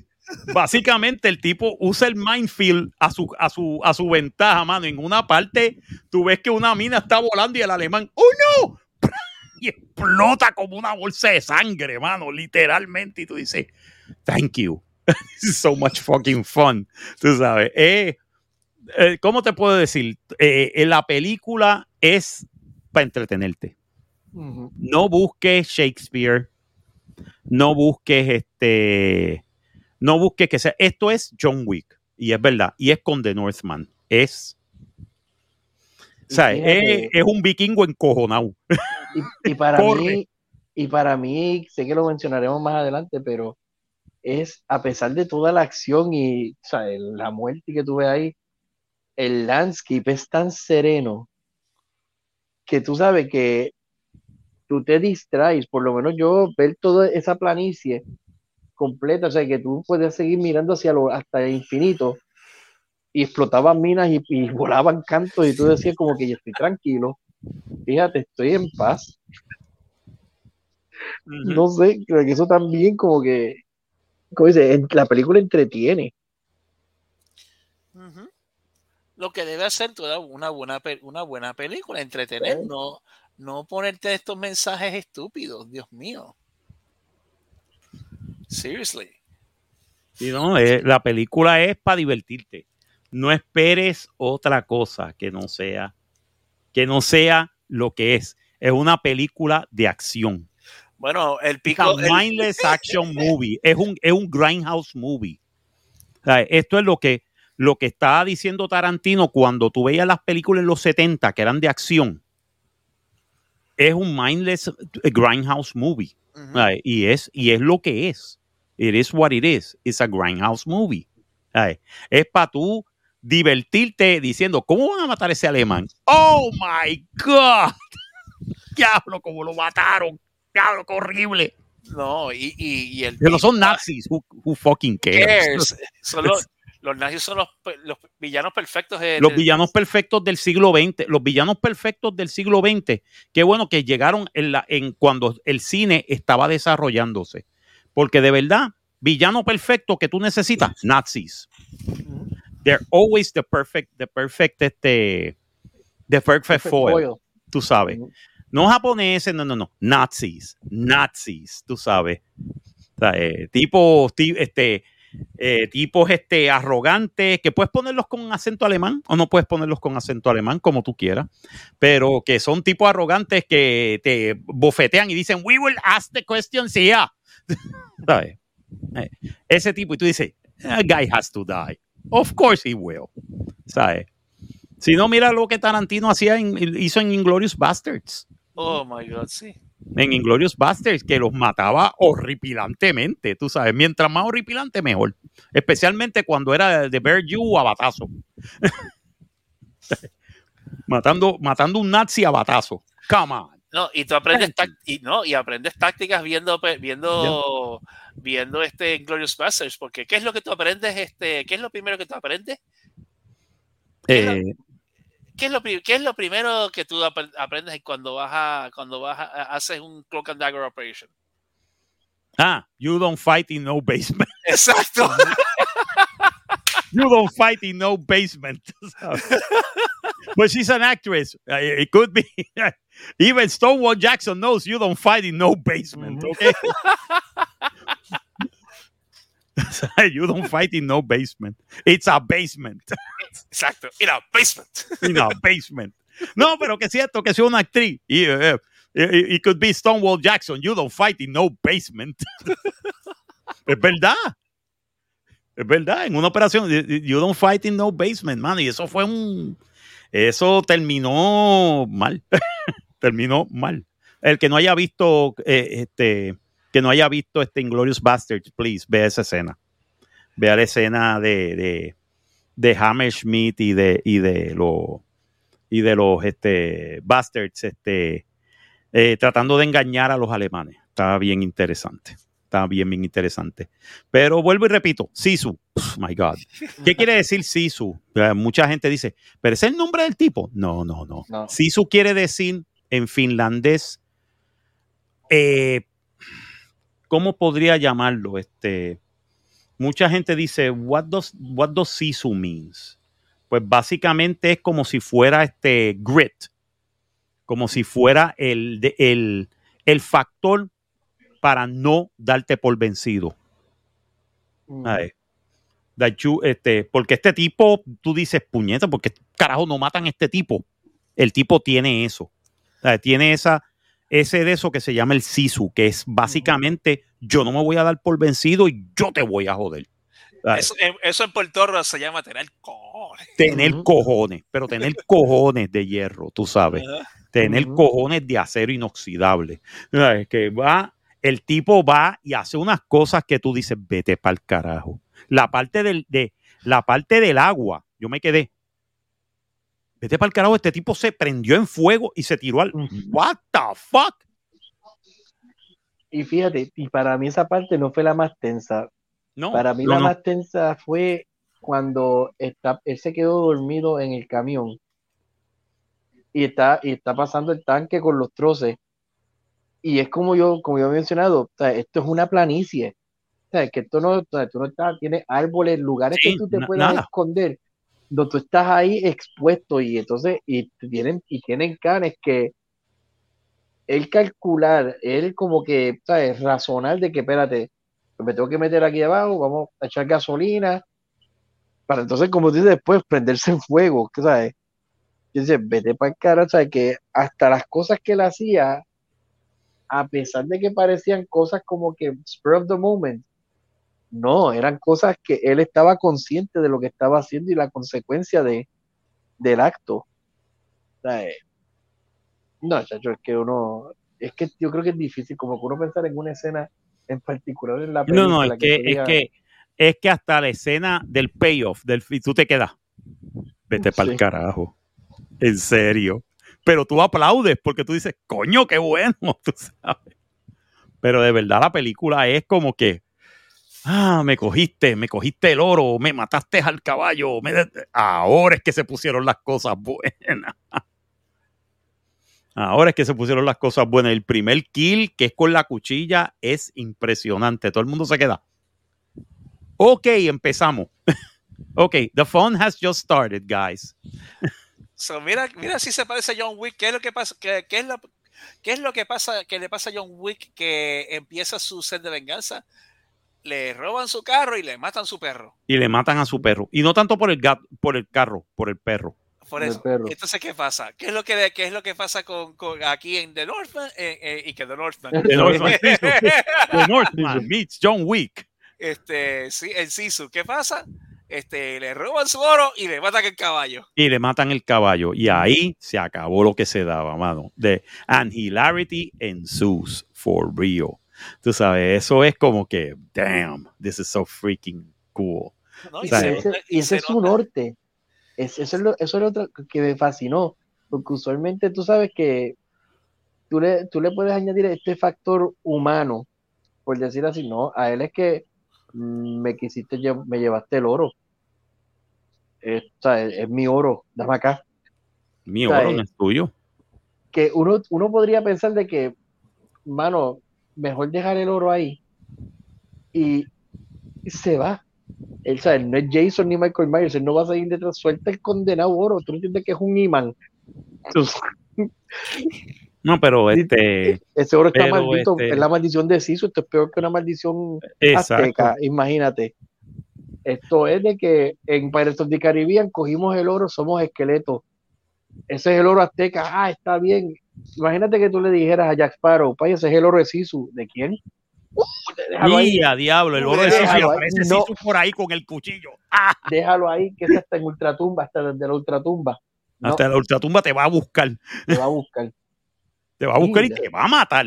Básicamente el tipo usa el minefield a su, a su, a su ventaja, mano. En una parte tú ves que una mina está volando y el alemán, ¡oh no! Y explota como una bolsa de sangre, mano, literalmente. Y tú dices, thank you. This is so much fucking fun. Tú sabes. Eh, eh, ¿Cómo te puedo decir? Eh, la película es para entretenerte no busques Shakespeare, no busques este, no busques que sea, esto es John Wick, y es verdad, y es con The Northman, es, o sea, es, es un vikingo encojonado. Y, y para mí, y para mí, sé que lo mencionaremos más adelante, pero es a pesar de toda la acción y o sea, la muerte que tuve ahí, el landscape es tan sereno que tú sabes que tú te distraes, por lo menos yo ver toda esa planicie completa, o sea, que tú puedes seguir mirando hacia lo, hasta el infinito y explotaban minas y, y volaban cantos y tú decías como que yo estoy tranquilo, fíjate, estoy en paz. No sé, creo que eso también como que, como dice, la película entretiene. Lo que debe hacer toda una buena, una buena película, entretener, no, no ponerte estos mensajes estúpidos, Dios mío. Seriously. Sí, no, eh, la película es para divertirte. No esperes otra cosa que no sea, que no sea lo que es. Es una película de acción. Bueno, el pico. el- mindless action movie. Es un, es un grindhouse movie. O sea, esto es lo que, lo que estaba diciendo Tarantino cuando tú veías las películas en los 70 que eran de acción. Es un mindless grindhouse movie. Y, es, y es lo que es. It is what it is. It's a grindhouse movie. Ay, es para tú divertirte diciendo, ¿cómo van a matar a ese alemán? Oh my God. Diablo, cómo lo mataron. Diablo, qué horrible. No, y, y, y el. Pero son nazis. Who, who fucking cares? cares? Son los, los nazis son los, los villanos perfectos de. Los villanos perfectos del siglo XX, los villanos perfectos del siglo XX, qué bueno que llegaron en la, en cuando el cine estaba desarrollándose. Porque de verdad, villano perfecto que tú necesitas, nazis. They're always the perfect, the perfect, este, the perfect, Perfect foil, foil. tú sabes. No japoneses, no, no, no. Nazis. Nazis, tú sabes. O sea, eh, tipo, ti- este, eh, tipos este, arrogantes, que puedes ponerlos con acento alemán o no puedes ponerlos con acento alemán, como tú quieras, pero que son tipos arrogantes que te bofetean y dicen, we will ask the questions here. ¿Sabes? Eh, Ese tipo, y tú dices, a guy has to die. Of course he will. ¿Sabes? Si no, mira lo que Tarantino hacía en- hizo en Inglorious Bastards Oh my God, sí. en Inglorious Bastards que los mataba horripilantemente, tú sabes, mientras más horripilante mejor, especialmente cuando era de Bear You a batazo. matando, matando un nazi a batazo. Come on. No, y tú aprendes y no, y aprendes tácticas viendo viendo viendo este Glorious Bastards, porque ¿qué es lo que tú aprendes este, qué es lo primero que tú aprendes? ¿Qué es lo- Eh, ¿Qué es lo qué es lo primero que tú apre- aprendes cuando vas a cuando vas a, haces un cloak and dagger operation? ah, you don't fight in no basement. Exacto. You don't fight in no basement. But she's an actress. Uh, It could be. Even Stonewall Jackson knows you don't fight in no basement. Okay. you don't fight in no basement. It's a basement. Exacto. In a basement. In a basement. No, pero que es cierto que sea una actriz. Y, eh, eh, it could be Stonewall Jackson. You don't fight in no basement. es verdad. Es verdad. En una operación, you- you don't fight in no basement, man. Y eso fue un. Eso terminó mal. terminó mal. El que no haya visto eh, este que no haya visto este Inglorious Bastards, please, vea esa escena. Vea la escena de, de, de y de, y de los y de los este, Bastards este, eh, tratando de engañar a los alemanes. Estaba bien interesante. Estaba bien, bien interesante. Pero vuelvo y repito, Sisu. Pff, my God. ¿Qué quiere decir Sisu? Eh, mucha gente dice, ¿pero es el nombre del tipo? No, no, no. No. Sisu quiere decir en finlandés, eh, ¿cómo podría llamarlo? Este, mucha gente dice, what does, what does Sisu means? Pues básicamente es como si fuera este grit, como si fuera el, el, el factor para no darte por vencido. Mm. este, porque este tipo, tú dices, puñeta, porque carajo no matan a este tipo. El tipo tiene eso. Tiene esa, ese de eso que se llama el sisu, que es básicamente yo no me voy a dar por vencido y yo te voy a joder. ¿sabes? Eso, en- eso en Puerto Rico se llama tener cojones. Tener cojones, pero tener cojones de hierro, tú sabes. Tener cojones de acero inoxidable. ¿Sabes? Que va, el tipo va y hace unas cosas que tú dices, vete para el carajo. La parte del, de, la parte del agua, yo me quedé. Vete para el carajo, este tipo se prendió en fuego y se tiró al. What the fuck? Y fíjate, y para mí esa parte no fue la más tensa. No, Para mí no, la no. más tensa fue cuando está, él se quedó dormido en el camión y está, y está pasando el tanque con los troces. Y es como yo, como yo he mencionado, o sea, esto es una planicie. O sea, que esto no, o sea, tú no estás, tienes árboles, lugares Sí, que tú te puedas esconder, donde tú estás ahí expuesto y entonces, y tienen, y tienen canes que él calcular, él como que, ¿sabes? Razonar de que, espérate, pues me tengo que meter aquí abajo, vamos a echar gasolina, para entonces, como dice después, prenderse en fuego, ¿sabes? Y dice, vete para el cara, sea, que hasta las cosas que él hacía, a pesar de que parecían cosas como que spur of the moment, no, eran cosas que él estaba consciente de lo que estaba haciendo y la consecuencia de, del acto. O sea, eh, no, chacho, es que uno, es que yo creo que es difícil, como que uno pensar en una escena en particular en la No, película. no, es que, tú es que, es que hasta la escena del payoff, del, y tú te quedas. Vete para el Sí. carajo. En serio. Pero tú aplaudes porque tú dices, coño, qué bueno, tú sabes. Pero de verdad la película es como que, ah, me cogiste, me cogiste el oro, me mataste al caballo. me Ahora es que se pusieron las cosas buenas. Ahora es que se pusieron las cosas buenas. El primer kill, que es con la cuchilla, es impresionante. Todo el mundo se queda. Ok, empezamos. ok, the fun has just started, guys. So, mira, mira si se parece a John Wick. ¿Qué es lo que pasa? ¿Qué, qué es, la, qué es lo que pasa que le pasa a John Wick que empieza su sed de venganza? Le roban su carro y le matan su perro. Y le matan a su perro. Y no tanto por el gato, por el carro, por el perro. Por El eso. perro. Entonces, ¿qué pasa? ¿Qué es lo que, qué es lo que pasa con, con aquí en The Northman? Eh, eh, y que The Northman. The Northman, The Northman meets John Wick. este, sí, en Sisu. ¿Qué pasa? Este, le roban su oro y le matan el caballo. Y le matan el caballo. Y ahí se acabó lo que se daba, mano. De, and hilarity ensues for real. Tú sabes, eso es como que, damn, this is so freaking cool. ¿no? Y, O sea, se ese, y es su norte. Es- eso, es lo, eso es lo otro que me fascinó. Porque usualmente tú sabes que tú le, tú le puedes añadir este factor humano, por decir así, no, a él es que mm, me quisiste, me llevaste el oro. Es, o sea, es, es mi oro, dame acá. Mi O sea, oro eh, no es tuyo. Que uno, uno podría pensar de que, mano, mejor dejar el oro ahí y, se va. Él, sabe, no es Jason ni Michael Myers, él no va a seguir detrás, suelta el condenado oro, tú entiendes que es un imán. No, pero este. ese oro está maldito, este- es la maldición de Sisu, esto es peor que una maldición Exacto. azteca, imagínate. Esto es de que en Pirates of the Caribbean cogimos el oro, somos esqueletos. Ese es el oro azteca, ah, está bien. Imagínate que tú le dijeras a Jack Sparrow, "Pay, ese es el oro de Sisu, ¿de quién? Uh, diablo, el oro de Sisu aparece No. Sisu por ahí con el cuchillo. ¡Ah! déjalo ahí, que está en ultratumba, hasta desde la ultratumba. No, Hasta la ultratumba te va a buscar. te va a buscar. Te va a buscar y te va a matar.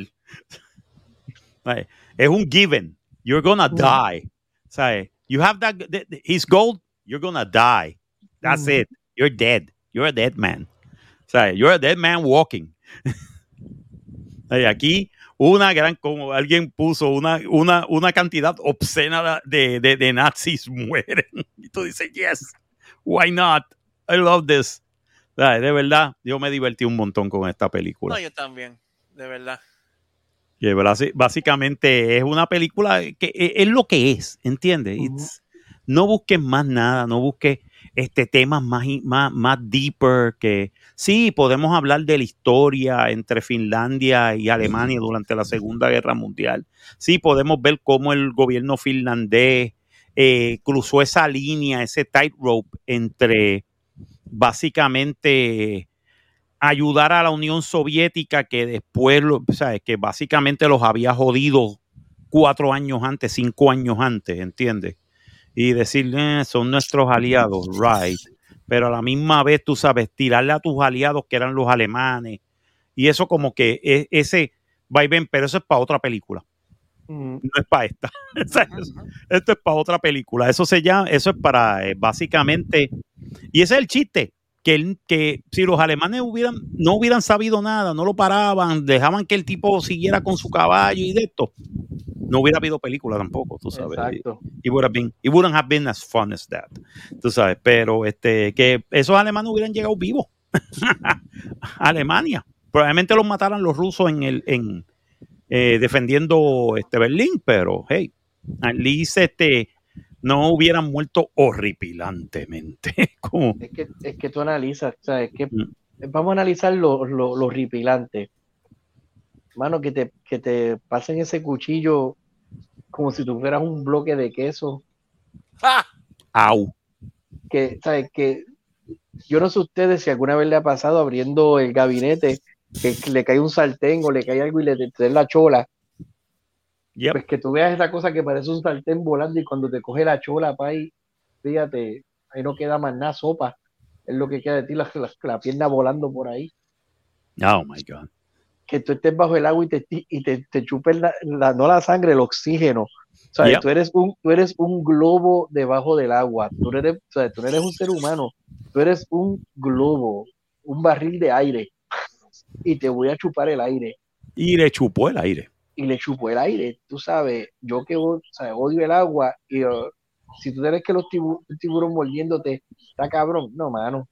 Es un given. You're gonna Mm. die. ¿Sabes? You have that. th- th- His gold, you're gonna die. That's Mm. it. You're dead. You're a dead man. ¿Sabes? You're a dead man walking. Aquí, una gran, como alguien puso, una, una, una cantidad obscena de, de, de nazis mueren. Y tú dices, yes, why not? I love this. De verdad, yo me divertí un montón con esta película. No, yo también, de verdad. Basi- básicamente es una película que e- es lo que es, ¿entiendes? It's- no busques más nada, no busques este temas más, más, más deeper que sí, podemos hablar de la historia entre Finlandia y Alemania durante la Segunda Guerra Mundial. Sí, podemos ver cómo el gobierno finlandés eh, cruzó esa línea, ese tightrope entre básicamente ayudar a la Unión Soviética que después, ¿sabes? que básicamente los había jodido cuatro años antes, cinco años antes, ¿entiendes? Y decir, "Eh, son nuestros aliados, right. Pero a la misma vez, tú sabes, tirarle a tus aliados que eran los alemanes. Y eso como que e- ese vaivén, pero eso es para otra película, Mm, no es para esta. Esto es para otra película. Eso se llama, eso es para eh, básicamente, y ese es el chiste, que, que si los alemanes hubieran, no hubieran sabido nada, no lo paraban, dejaban que el tipo siguiera con su caballo y de esto, no hubiera habido película tampoco, tú sabes. Exacto. It would have been, it wouldn't have been as fun as that. Tú sabes, pero este, que esos alemanes hubieran llegado vivos a Alemania. Probablemente los mataran los rusos en el, en eh, defendiendo este Berlín, pero hey, at least este no hubieran muerto horripilantemente. Como, Es que, es que tú analizas, o sea, es que Mm. vamos a analizar lo, lo, lo horripilante. Mano, que te, que te pasen ese cuchillo como si tú fueras un bloque de queso. ¡Ah! au. Que, ¿sabes? Que yo no sé ustedes si alguna vez le ha pasado abriendo el gabinete que le cae un sartén o le cae algo y le te la chola. Yep. Pues que tú veas esa cosa que parece un sartén volando y cuando te coge la chola, pa' ahí, fíjate, ahí no queda más nada, sopa. Es lo que queda de ti, la, la, la pierna volando por ahí. Oh my God. Que tú estés bajo el agua y te, y te, te chupes la, la- no la sangre, el oxígeno. O sea, tú, eres un, tú eres un globo debajo del agua. Tú eres, o sea, tú eres un ser humano. Tú eres un globo, un barril de aire. Y te voy a chupar el aire. Y le chupó el aire. Y le chupo el aire. Tú sabes, yo que o sea, odio el agua. Y uh, si tú tienes que los tibu- un tiburón mordiéndote, está cabrón. No, mano.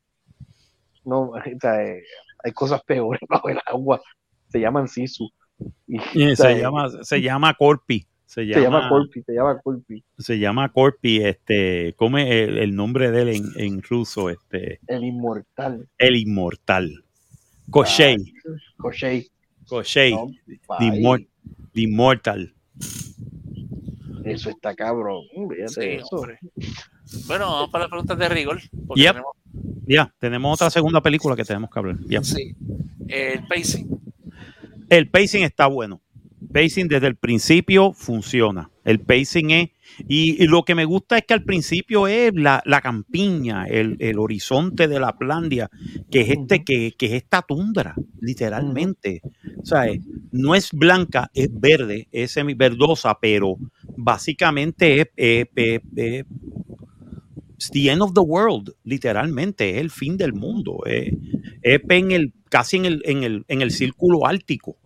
No, o sea, eh, hay cosas peores bajo el agua. Se llaman sisu. Y, Eh, Se llama, se llama Corpi. Se Se llama llama, Corpi, se llama Corpi. se llama Corpi, este, come el, el nombre de él en, en ruso, este, El inmortal. el inmortal. Koshei, Koshei. Koshei, No, the, the immortal. Eso está cabrón. Sí, eso. Bueno, vamos para las preguntas de rigor. porque Yep. tenemos- Ya, tenemos otra segunda película que tenemos que hablar. Ya. sí. El pacing. El pacing está bueno. Pacing desde el principio funciona. El pacing es. Y, y lo que me gusta es que al principio es la, la campiña, el, el horizonte de la Plandia, que es este, que, que es esta tundra, literalmente. O sea, eh, no es blanca, es verde, es semiverdosa, pero básicamente es, es- es- es- it's the end of the world, literalmente, es el fin del mundo. Es, es en el, casi en el, en el, en el círculo ártico.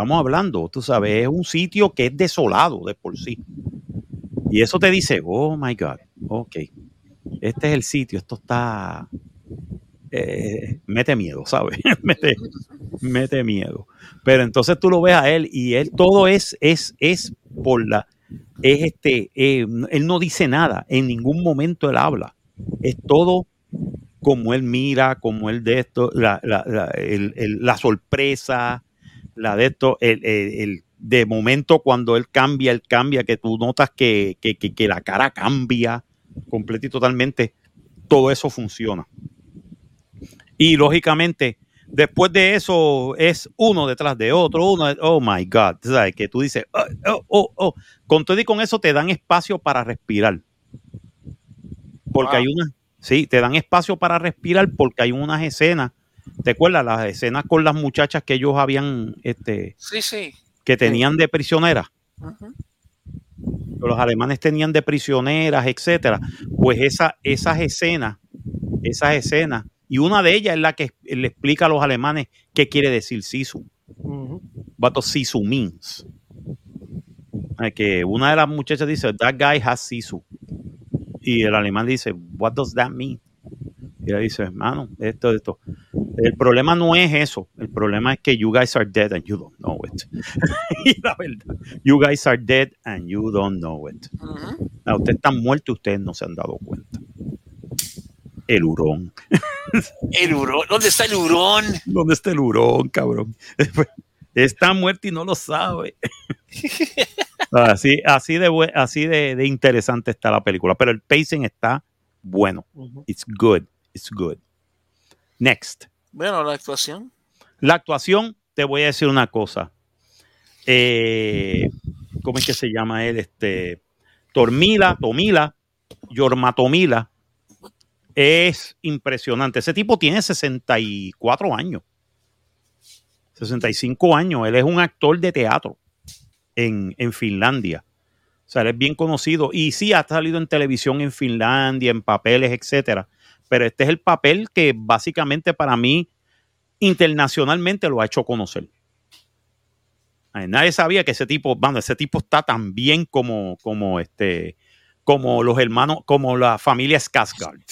Estamos hablando, tú sabes, es un sitio que es desolado de por sí. Y eso te dice, oh my God, ok, este es el sitio, esto está... eh, mete miedo, ¿sabes? mete, miedo. Pero entonces tú lo ves a él y él todo es, es, es por la... Es este, eh, él no dice nada, en ningún momento él habla. Es todo como él mira, como él de esto, la, la, el- la sorpresa, la de esto, el, el- el- de momento cuando él cambia, él cambia, que tú notas que, que- que- que la cara cambia completo y totalmente, todo eso funciona. Y lógicamente, después de eso es uno detrás de otro, uno, oh my God, ¿sabes? Que tú dices, oh, oh, oh, oh. con todo y con eso te dan espacio para respirar. Porque Wow. hay una, sí, te dan espacio para respirar porque hay unas escenas, ¿te acuerdas? Las escenas con las muchachas que ellos habían, este, Sí, sí. que tenían de prisioneras los alemanes tenían de prisioneras, etcétera, pues esa, esas escenas, esas escenas, y una de ellas es la que le explica a los alemanes qué quiere decir Sisu, what does Sisu means. Que una de las muchachas dice, that guy has Sisu. Y el alemán dice, what does that mean? Y ella dice, hermano, esto, esto. El problema no es eso. El problema es que you guys are dead and you don't know it. y la verdad, you guys are dead and you don't know it. Ah, ustedes están muertos y ustedes no se han dado cuenta. El hurón. El hurón. ¿Dónde está el hurón? ¿Dónde está el hurón, cabrón? Está muerto y no lo sabe. así así, de, así de, de interesante está la película. Pero el pacing está bueno. It's good. It's good. Next. Bueno, la actuación. La actuación, te voy a decir una cosa. Eh, ¿Cómo es que se llama él? Este, Tormila, Tomila, Yorma Tomila. Es impresionante. Ese tipo tiene 64 años. 65 años. Él es un actor de teatro en, en Finlandia. O sea, él es bien conocido. Y sí, ha salido en televisión en Finlandia, en papeles, etcétera. Pero este es el papel que básicamente para mí internacionalmente lo ha hecho conocer. Nadie sabía que ese tipo, bueno, ese tipo está tan bien como, como este, como los hermanos, como la familia Skarsgård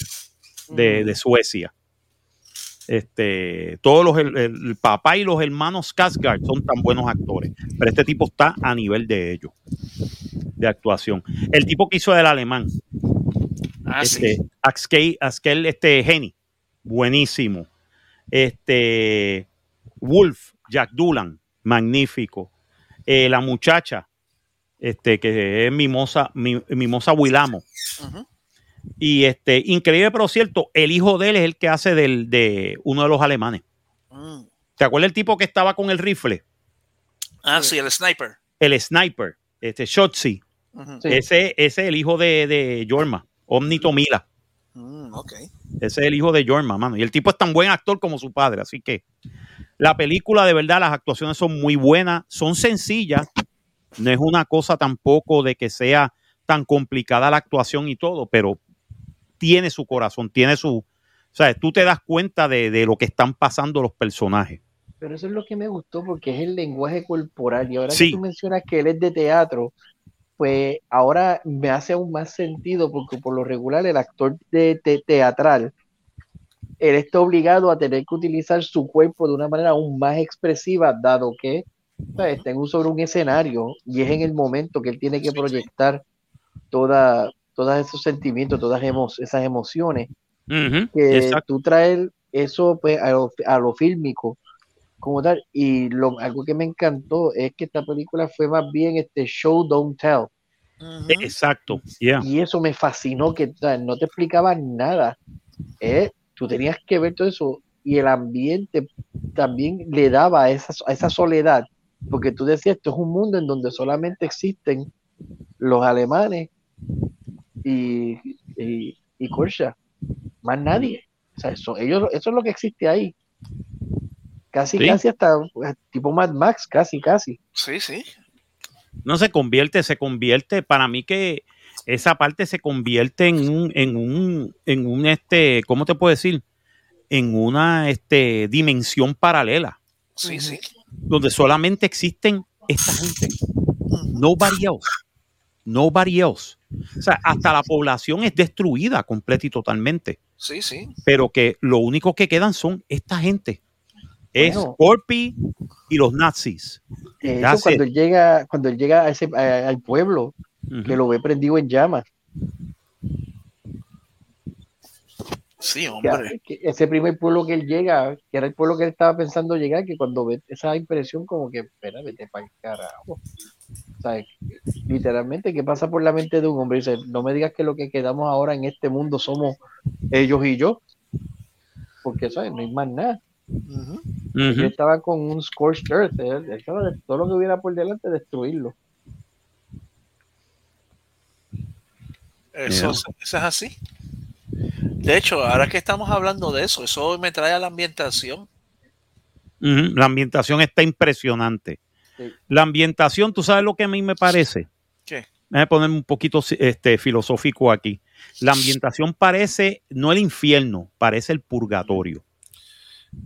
de, de Suecia. Este, todos los, el, el papá y los hermanos Skarsgård son tan buenos actores, pero este tipo está a nivel de ellos, de actuación. El tipo que hizo del alemán, Ah, este, sí. Axel, Axel, este, Henny, buenísimo. Este, Wolf, Jack Dulan, magnífico. Eh, la muchacha, este, que es Mimosa, Mi- Mimosa Willamo. Ujú. Y este, increíble, pero cierto, el hijo de él es el que hace del, de uno de los alemanes. Mm. ¿Te acuerdas el tipo que estaba con el rifle? Ah, sí, el sniper. El sniper, este, Shotzi. Sí. Ese, ese es el hijo de, de Jorma, Omni Tomila. Mm, ok. Ese es el hijo de Jorma, mano. Y el tipo es tan buen actor como su padre. Así que la película, de verdad, las actuaciones son muy buenas, son sencillas. No es una cosa tampoco de que sea tan complicada la actuación y todo, pero tiene su corazón, tiene su. O sea, tú te das cuenta de, de lo que están pasando los personajes. Pero eso es lo que me gustó porque es el lenguaje corporal. Y ahora Sí. que tú mencionas que él es de teatro, pues ahora me hace aún más sentido porque por lo regular el actor de, te- teatral, él está obligado a tener que utilizar su cuerpo de una manera aún más expresiva, dado que está en sobre un escenario y es en el momento que él tiene que proyectar toda, todos esos sentimientos, todas esas emociones, que tú traes eso pues, a, lo, a lo fílmico como tal. Y lo, algo que me encantó es que esta película fue más bien este show, don't tell. Exacto. Y eso me fascinó, que no te explicaba nada. ¿eh? Tú tenías que ver todo eso y el ambiente también le daba a esa, a esa soledad, porque tú decías, esto es un mundo en donde solamente existen los alemanes y, y, y más nadie. O sea, eso, ellos, eso es lo que existe ahí. Casi, casi hasta pues, tipo Mad Max, casi, casi. Sí, sí. No se convierte, se convierte, para mí que esa parte se convierte en un, en un, en un, este, ¿cómo te puedo decir? En una este, dimensión paralela. Sí, sí. Donde solamente existen esta gente. Nobody else. Nobody else. O sea, hasta la población es destruida completa y totalmente. Sí, sí. Pero que lo único que quedan son esta gente es Corpi y los nazis. cuando él llega, cuando él llega a ese, al pueblo, que lo ve prendido en llamas. Sí, hombre. ese primer pueblo que él llega, que era el pueblo que él estaba pensando llegar, que cuando ve esa impresión como que, espera, vete para el carajo. literalmente, ¿qué pasa por la mente de un hombre? Dice, no me digas que lo que quedamos ahora en este mundo somos ellos y yo. Porque, ¿sabes? No hay más nada. Yo estaba con un Scorched Earth, todo lo que hubiera por delante, destruirlo. Eso, es así. De hecho, ahora que estamos hablando de eso, eso me trae a la ambientación. La ambientación está impresionante. La ambientación, ¿tú sabes lo que a mí me parece? ¿Qué? Voy a ponerme un poquito este, filosófico aquí. La ambientación parece, no el infierno, parece el purgatorio.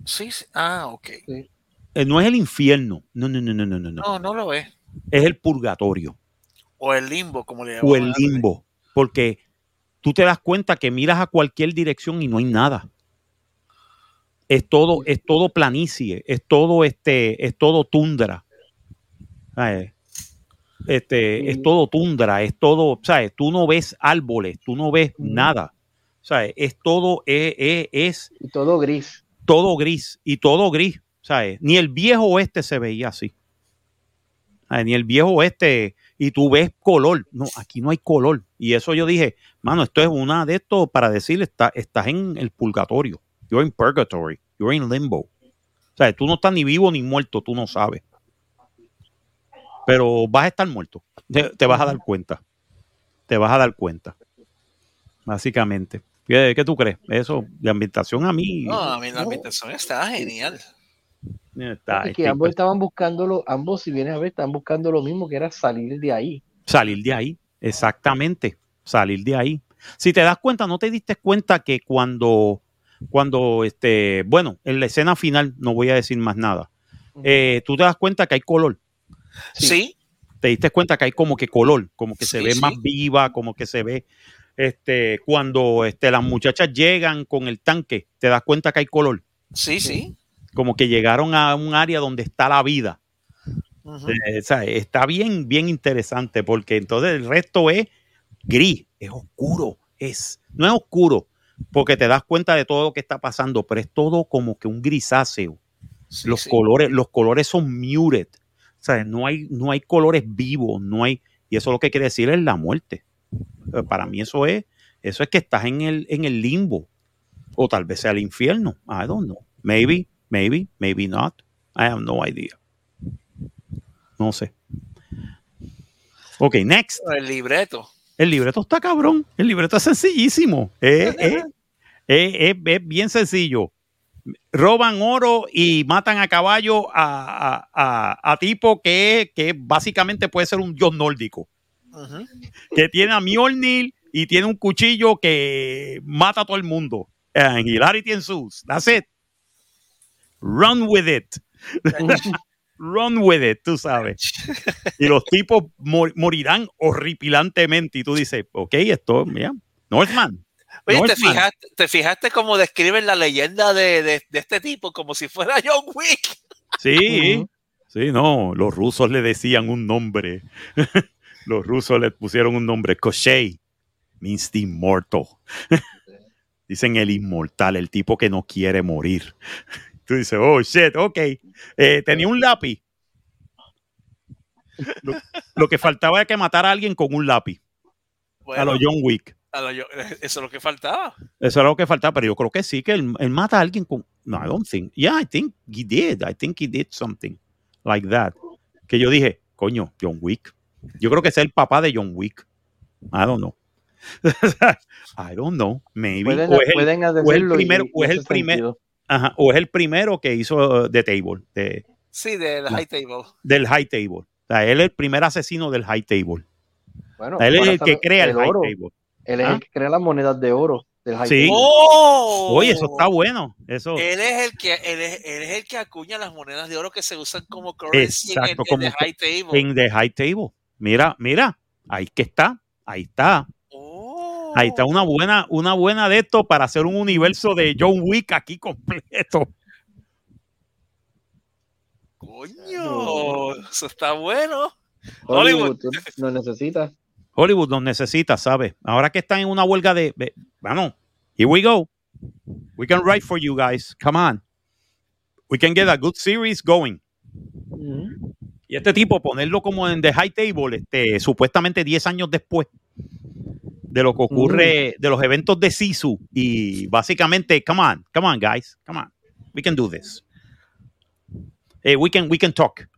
Sí, ah, ok. Eh, no es el infierno. No, no, no, no, no, no. No, no lo es. Es el purgatorio. O el limbo, como le llaman. O el limbo. Porque tú te das cuenta que miras a cualquier dirección y no hay nada. Es todo, es todo planicie, es todo este, es todo tundra. Este, es todo tundra, es todo, ¿sabes? Tú no ves árboles, tú no ves nada. ¿Sabes? Es todo, es, es, es y todo gris todo gris y todo gris. ¿sabes? Ni el viejo oeste se veía así. Ni el viejo oeste, y tú ves color. No, aquí no hay color. Y eso yo dije, mano, esto es una de estos para decirle, está, estás en el purgatorio. You're in purgatory. You're in limbo. O sea, tú no estás ni vivo ni muerto, tú no sabes. Pero vas a estar muerto. te vas a dar cuenta. Te vas a dar cuenta. Básicamente. ¿Qué, tú crees? Eso, de ambientación a mí. No, a mí la ambientación está genial. Está, es que ambos estaban buscando, ambos, si vienes a ver, estaban buscando lo mismo que era salir de ahí. Salir de ahí, exactamente. Salir de ahí. Si te das cuenta, no te diste cuenta que cuando, cuando, este, bueno, en la escena final, no voy a decir más nada, eh, tú te das cuenta que hay color. Sí. Te diste cuenta que hay como que color, como que se ve más viva, como que se ve este, cuando este, las muchachas llegan con el tanque, te das cuenta que hay color. Sí, sí. Como que llegaron a un área donde está la vida. Eh, está bien, bien interesante porque entonces el resto es gris, es oscuro, es, no es oscuro porque te das cuenta de todo lo que está pasando, pero es todo como que un grisáceo. los colores, los colores son muted, o no hay, no hay colores vivos, no hay, y eso lo que quiere decir es la muerte. Eh, para mí eso es, eso es que estás en el, en el limbo. O tal vez sea el infierno. I don't know. Maybe, maybe, maybe not. I have no idea. No sé. Ok, next. El libreto. El libreto está cabrón. El libreto es sencillísimo. Es, bien sencillo. Roban oro y matan a caballo a, a, tipo que, que básicamente puede ser un dios nórdico que tiene a Mjolnir y tiene un cuchillo que mata a todo el mundo. And hilarity ensues. That's it. Run with it. Run with it, tú sabes. Y los tipos morirán horripilantemente. Y tú dices, ok, esto, mira, Northman. Oye, ¿te fijaste, ¿te fijaste cómo describen la leyenda de, de, este tipo? Como si fuera John Wick. Sí, Sí, no, los rusos le decían un nombre. Los rusos le pusieron un nombre, Koshei, means the immortal. Dicen el inmortal, el tipo que no quiere morir. Tú dices, oh shit, ok. Eh, tenía un lápiz. Lo, lo que faltaba era que matara a alguien con un lápiz. a Bueno, lo John Wick. a lo yo- eso es lo que faltaba. Eso era lo que faltaba, pero yo creo que sí, que él, él mata a alguien con. No, I don't think. Yeah, I think he did. I think he did something like that. Que yo dije, coño, John Wick. Yo creo que es el papá de John Wick. I don't know. I don't know. Maybe. Pueden, o, es el, pueden o es el decirlo y- primero- y o es el hace primer- sentido. ajá, o es el primero que hizo uh, The Table, de- Sí, del high table. del High Table. O sea, él es el primer asesino del High Table. Bueno, él es el que crea el, High oro. Table. Él es ¿Ah? el que crea las monedas de oro del high Sí. table. ¡Oh! Oye, eso está bueno. Eso. Él es el que él es, él es el que acuña las monedas de oro que se usan como currency en Exacto, en, como high table. en The High Table. Mira, mira, ahí que está, ahí está, Oh. ahí está una buena, una buena de esto para hacer un universo de John Wick aquí completo. Coño, eso está bueno. Hollywood, tú lo necesitas. Hollywood nos necesita, ¿sabes? Ahora que están en una huelga de, de- bueno, here we go. We can write for you guys. Come on. We can get a good series going. Ujú. Y este tipo, ponerlo como en The High Table, este, supuestamente 10 años después de lo que ocurre, de los eventos de Sisu. Y básicamente, come on, come on, guys, come on. We can do this. Eh, we, can, we can talk.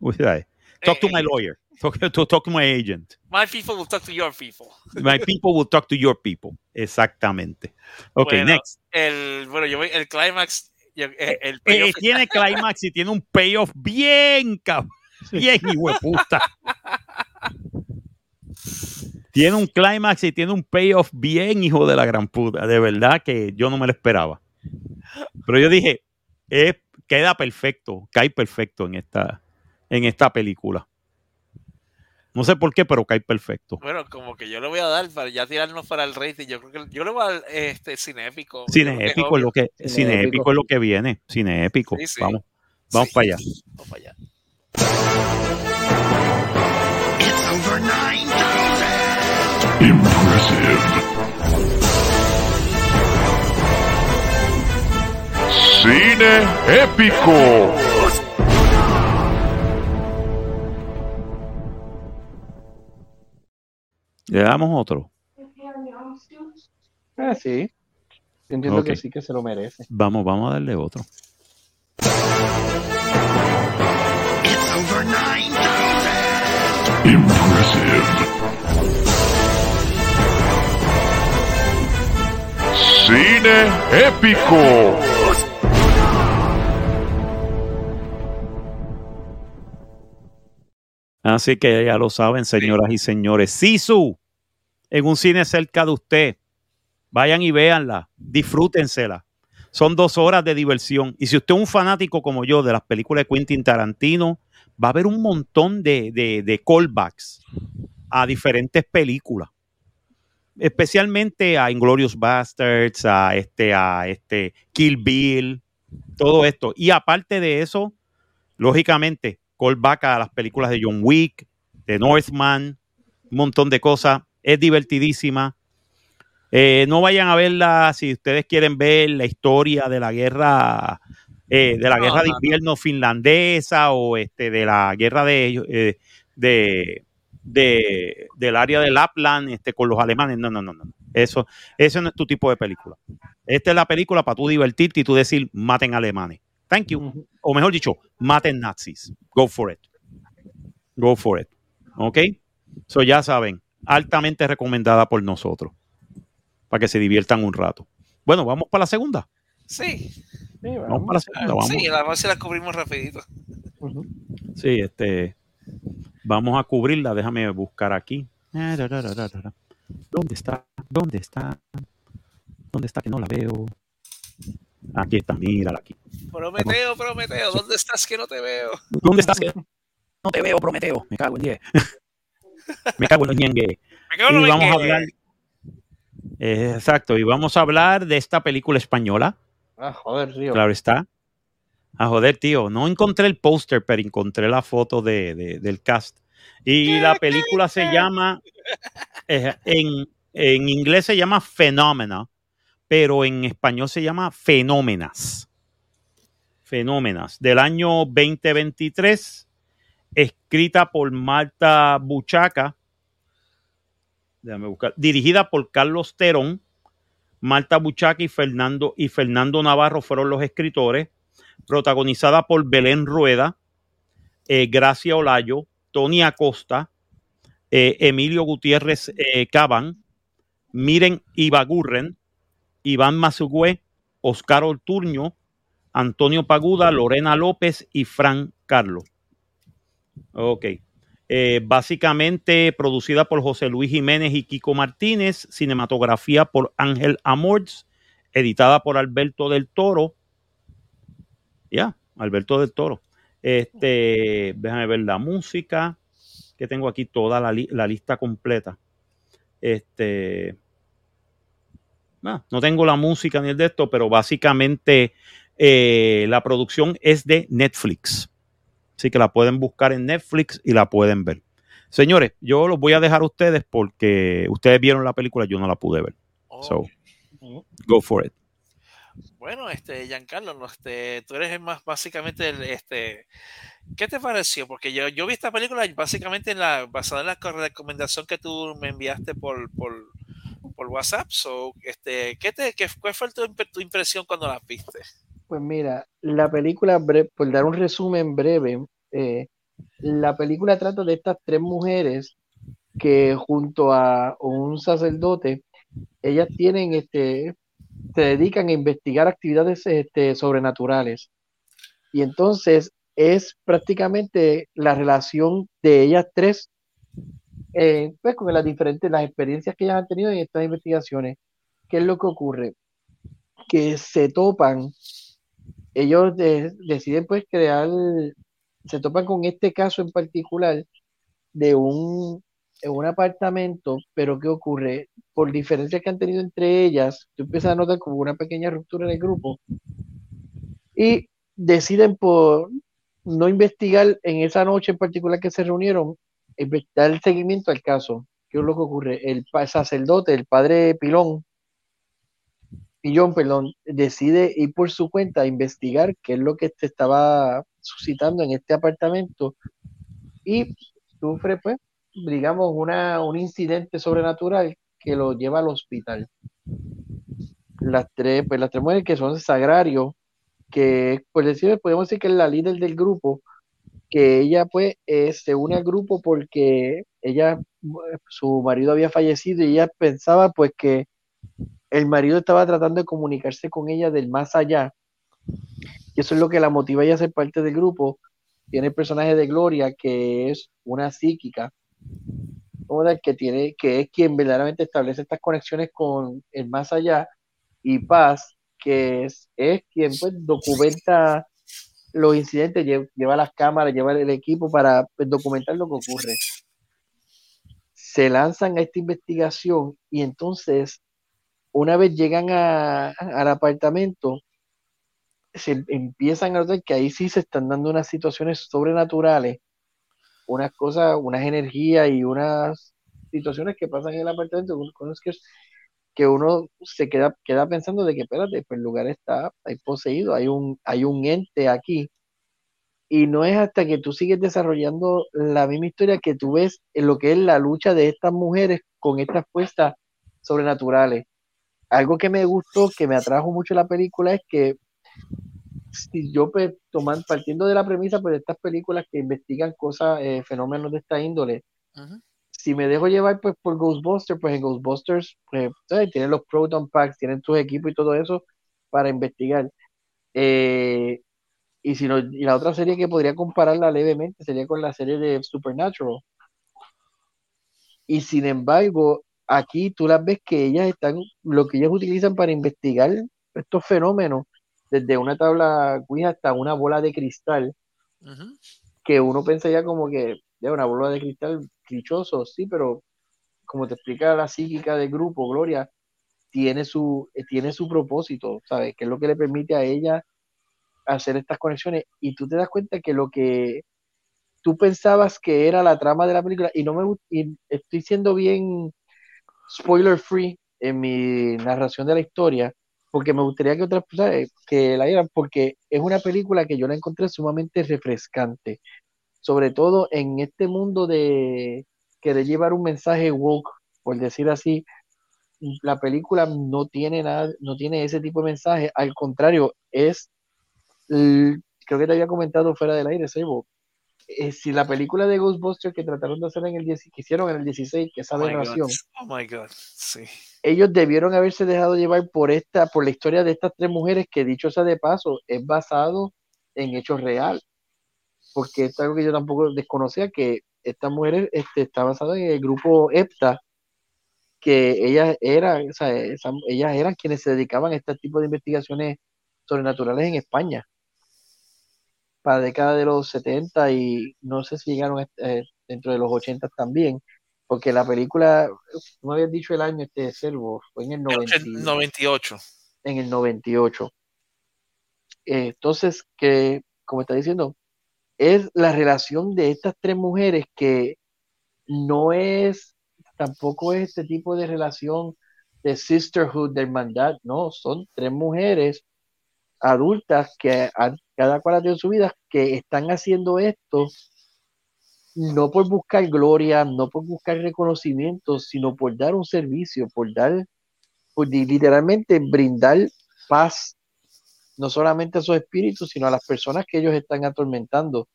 Talk to Eh, my lawyer. Talk to, talk to my agent. My people will talk to your people. My people will talk to your people. Exactamente. Ok, Bueno, next. El, bueno, yo voy- el climax, eh, el Eh, tiene climax y tiene un payoff bien, cab- bien, hijo de puta. Tiene un climax y tiene un payoff bien, hijo de la gran puta. De verdad que yo no me lo esperaba. Pero yo dije, queda perfecto, cae perfecto en esta, en esta película. No sé por qué, pero cae perfecto. bueno, como que yo le voy a dar para ya tirarnos para el rating. Yo creo que yo le voy a dar este cine épico. Cine épico es lo que, Cine cine épico. épico es lo que viene. Cine épico. Sí, sí. Vamos, vamos Sí. para allá. Vamos para allá. Cine épico. Le damos otro. Ah, sí. Yo Entiendo que sí que se lo merece. Vamos, vamos a darle otro. Cine épico. Así que ya lo saben, señoras y señores. Sisu, en un cine cerca de usted. Vayan y véanla, disfrútensela. Son dos horas de diversión. Y si usted es un fanático como yo de las películas de Quentin Tarantino, va a haber un montón de, de- de callbacks a diferentes películas. Especialmente a Inglorious Bastards, a este, a este Kill Bill, todo esto. Y aparte de eso, lógicamente, callback a las películas de John Wick, de Northman, un montón de cosas. Es divertidísima. Eh, no vayan a verla si ustedes quieren ver la historia de la guerra, eh, de la No, guerra de no, no. invierno finlandesa o este de la guerra de, eh, de, de- del área de Lapland este, con los alemanes. No, no, no, no. Eso, eso no es tu tipo de película. Esta es la película para tú divertirte y tú decir maten alemanes. Thank you o mejor dicho, maten nazis. Go for it. Go for it. ¿Ok? So ya saben, altamente recomendada por nosotros. Para que se diviertan un rato. Bueno, vamos para la segunda. Sí, Sí, Vamos vamos. para la segunda. Vamos. sí, la más se la cubrimos rapidito. Sí, este. Vamos a cubrirla. Déjame buscar aquí. ¿Dónde está? ¿Dónde está? ¿Dónde está que no la veo? Aquí está, mírala aquí. Prometeo, Prometeo, ¿dónde estás que no te veo? ¿Dónde estás? que No te veo, Prometeo. Me cago en 10. Me cago en los ñengue. Me quedo Y no me vamos a hablar. Eh, exacto, y vamos a hablar de esta película española, Ah, joder, Río. claro está, A joder, tío, no encontré el póster, pero encontré la foto de, de- del cast. Y la película se llama, eh, en, en inglés se llama Phenomena, pero en español se llama Fenómenas. Fenómenas, del año 2023, escrita por Marta Buchaca, déjame buscar, dirigida por Carlos Terón, Marta Buchaca y Fernando, y Fernando Navarro fueron los escritores, protagonizada por Belén Rueda, eh, Gracia Olayo, Tony Acosta, eh, Emilio Gutiérrez eh, Caban, Miren Ibagurren, Iván Mazugüe, Oscar Ortuño, Antonio Paguda, Lorena López y Fran Carlos. Ok. Eh, básicamente producida por José Luis Jiménez y Kiko Martínez, cinematografía por Ángel Amorts, editada por Alberto del Toro. Ya, Alberto del Toro. Este, déjame ver la música, que tengo aquí toda la, la lista completa. Este, ah, no tengo la música ni el de esto, pero básicamente eh, la producción es de Netflix. Así que la pueden buscar en Netflix y la pueden ver. Señores, yo los voy a dejar a ustedes porque ustedes vieron la película, yo no la pude ver. Oh, So, go for it. Bueno, este, Giancarlo, no, este, tú eres el más básicamente el, este, ¿qué te pareció? Porque yo, yo vi esta película básicamente en la, basada en la co- recomendación que tú me enviaste por, por, por WhatsApp. So, este, ¿qué te, qué, ¿Cuál fue tu, tu impresión cuando la viste? Pues mira, la película, por dar un resumen breve, eh, la película trata de estas tres mujeres que junto a un sacerdote, ellas tienen, este, se dedican a investigar actividades este, sobrenaturales. Y entonces es prácticamente la relación de ellas tres, eh, pues con las diferentes, las experiencias que ellas han tenido en estas investigaciones. ¿Qué es lo que ocurre? Que se topan ellos de- deciden pues crear, se topan con este caso en particular de un, un apartamento, pero ¿qué ocurre? Por diferencias que han tenido entre ellas, tú empiezas a notar como una pequeña ruptura en el grupo y deciden por no investigar en esa noche en particular que se reunieron, dar seguimiento al caso. ¿Qué es lo que ocurre? El sacerdote, el padre Pilón, Pillón, perdón, decide ir por su cuenta a investigar qué es lo que se estaba suscitando en este apartamento y sufre, pues, digamos, una, un incidente sobrenatural que lo lleva al hospital. Las tres, pues, las tres mujeres que son Sagrario, que, pues, decir, podemos decir que es la líder del grupo, que ella, pues, eh, se une al grupo porque ella, su marido había fallecido y ella pensaba, pues, que el marido estaba tratando de comunicarse con ella del más allá. Y eso es lo que la motiva ella a ser parte del grupo. Tiene el personaje de Gloria, que es una psíquica, que, tiene, que es quien verdaderamente establece estas conexiones con el más allá. Y Paz, que es, quien pues, documenta los incidentes, lle- lleva las cámaras, lleva el equipo para pues, documentar lo que ocurre. Se lanzan a esta investigación y entonces una vez llegan a- al apartamento, se empiezan a notar que ahí sí se están dando unas situaciones sobrenaturales, unas cosas, unas energías y unas situaciones que pasan en el apartamento, que, uno se queda, queda pensando de que, espérate, pues el lugar está ahí poseído, hay un, hay un ente aquí. Y no es hasta que tú sigues desarrollando la misma historia que tú ves en lo que es la lucha de estas mujeres con estas fuerzas sobrenaturales algo que me gustó, que me atrajo mucho la película es que si yo pues, toman, partiendo de la premisa pues, de estas películas que investigan cosas, eh, fenómenos de esta índole, si me dejo llevar pues por Ghostbusters, pues en Ghostbusters pues, tienen los Proton Packs, tienen tus equipos y todo eso para investigar. Eh, y si no, y la otra serie que podría compararla levemente sería con la serie de Supernatural. Y sin embargo, aquí tú las ves que ellas están, lo que ellas utilizan para investigar estos fenómenos, desde una tabla Ouija hasta una bola de cristal, que uno pensaría como que ya una bola de cristal clichoso, sí, pero como te explica la psíquica del grupo, Gloria, tiene su, eh, tiene su propósito, ¿sabes? Que es lo que le permite a ella hacer estas conexiones y tú te das cuenta que lo que tú pensabas que era la trama de la película y no me y estoy siendo bien spoiler free en mi narración de la historia porque me gustaría que otras personas que la vieran porque es una película que yo la encontré sumamente refrescante sobre todo en este mundo de querer llevar un mensaje woke por decir así la película no tiene nada, no tiene ese tipo de mensaje, al contrario, es, creo que te había comentado fuera del aire, Sebo, eh, si la película de Ghostbusters que trataron de hacer en el 10, que hicieron en el 16, que esa Oh aberración, Oh my God. Sí. ellos debieron haberse dejado llevar por esta, por la historia de estas tres mujeres, que dicho sea de paso, es basado en hechos real, porque es algo que yo tampoco desconocía, que estas mujeres este, está basada en el grupo EPTA, que ellas eran, o sea, ellas eran quienes se dedicaban a este tipo de investigaciones sobrenaturales en España para la década de los 70 y no sé si llegaron eh, dentro de los 80 también, porque la película, no habías dicho el año este Servo, fue en el 90 y- 98. en el 98. Eh, entonces, que, como está diciendo, es la relación de estas tres mujeres que no es, tampoco es este tipo de relación de sisterhood, de hermandad, no, son tres mujeres adultas que han- cada cual ha tenido su vida, que están haciendo esto no por buscar gloria, no por buscar reconocimiento, sino por dar un servicio, por dar, por literalmente brindar paz, no solamente a sus espíritus, sino a las personas que ellos están atormentando.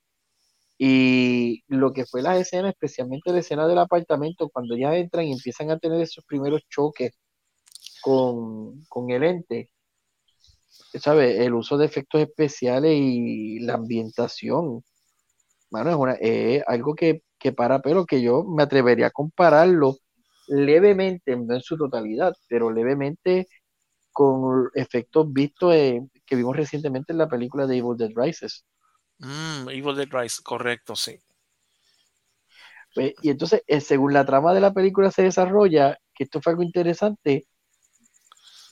Y lo que fue las escenas, especialmente la escena del apartamento, cuando ya entran y empiezan a tener esos primeros choques con, con el ente, ¿sabes? El uso de efectos especiales y la ambientación, mano, es una, es algo que, que para pero que yo me atrevería a compararlo levemente, no en su totalidad, pero levemente con efectos vistos que vimos recientemente en la película de Evil Dead Rises. Mm, Evil Dead Rise, correcto, sí. Pues, y entonces, eh, según la trama de la película se desarrolla, que esto fue algo interesante,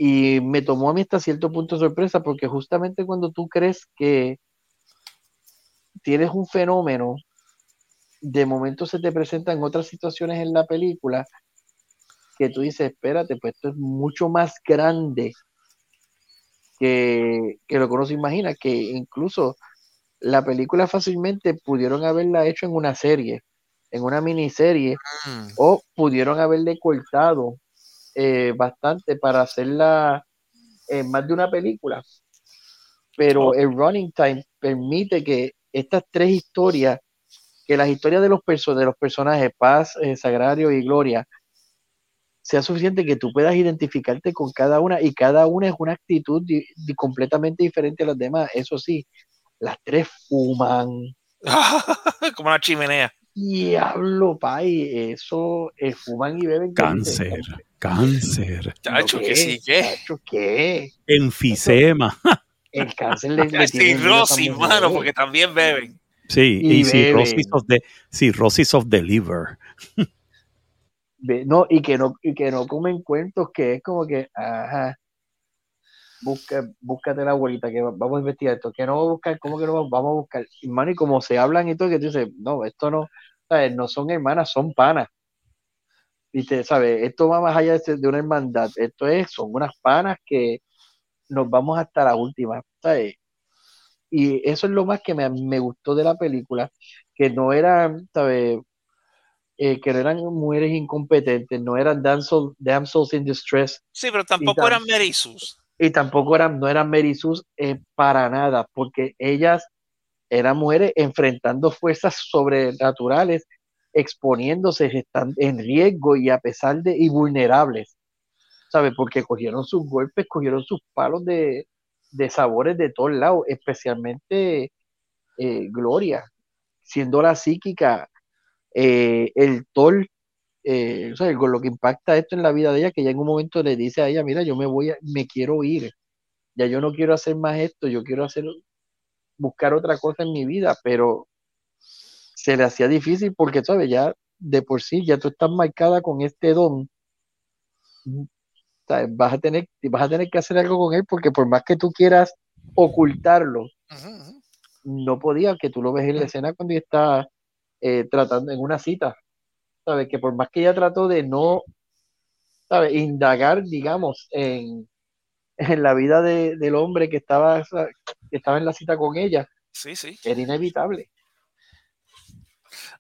y me tomó a mí hasta cierto punto de sorpresa, porque justamente cuando tú crees que tienes un fenómeno, de momento se te presentan otras situaciones en la película que tú dices, espérate, pues esto es mucho más grande que, que lo que uno se imagina, que incluso la película fácilmente pudieron haberla hecho en una serie, en una miniserie, Mm, o pudieron haberle cortado eh, bastante para hacerla en más de una película. Pero el running time permite que estas tres historias, que las historias de los, perso- de los personajes Paz, eh, Sagrario y Gloria, sea suficiente que tú puedas identificarte con cada una y cada una es una actitud di- di- completamente diferente a las demás. Eso sí, las tres fuman. Como una chimenea. Diablo, pay, eso eh, fuman y beben. Cáncer, cáncer, Chacho, ¿qué? que sí, ¿qué? Chacho, ¿qué? enfisema. El cáncer le, le tiene miedo a esas Cirrosis, mano, porque también beben. Sí, Y y, cirrosis of the, cirrosis of the liver. Ve- No, y que no, y que no comen cuentos, que es como que, ajá, busca, búscate la abuelita, que va- vamos a investigar esto, que no vamos a buscar, ¿cómo que no vamos, vamos a buscar? Y, mano, y como se hablan y todo, que tú dices, no, esto no, ¿sabes? No son hermanas, son panas. Viste, ¿sabes? Esto va más allá de, una hermandad, esto es, son unas panas que nos vamos hasta la última, ¿sabes? Y eso es lo más que me, me gustó de la película, que no eran, ¿sabes? Eh, que no eran mujeres incompetentes, no eran damsel- damsels in distress, Sí, pero tampoco tam- eran Merisus. y tampoco eran, no eran Merisus eh, para nada, porque ellas eran mujeres enfrentando fuerzas sobrenaturales, exponiéndose, están en riesgo y a pesar de, y vulnerables, ¿sabes? Porque cogieron sus golpes, cogieron sus palos de, de sabores de todos lados, especialmente eh, Gloria, siendo la psíquica, eh, el Thor, eh, lo que impacta esto en la vida de ella, que ya en un momento le dice a ella, mira, yo me voy, a, me quiero ir, ya yo no quiero hacer más esto, yo quiero hacer, buscar otra cosa en mi vida, pero se le hacía difícil porque, ¿sabes? Ya de por sí, ya tú estás marcada con este don, ¿sabes? Vas a tener, vas a tener que hacer algo con él porque por más que tú quieras ocultarlo, no podía, que tú lo ves en la escena cuando está eh, tratando en una cita, ¿sabes? Que por más que ella trató de no, ¿sabes? Indagar, digamos, en, en la vida de- del hombre que estaba, que estaba en la cita con ella, Sí, sí. era inevitable.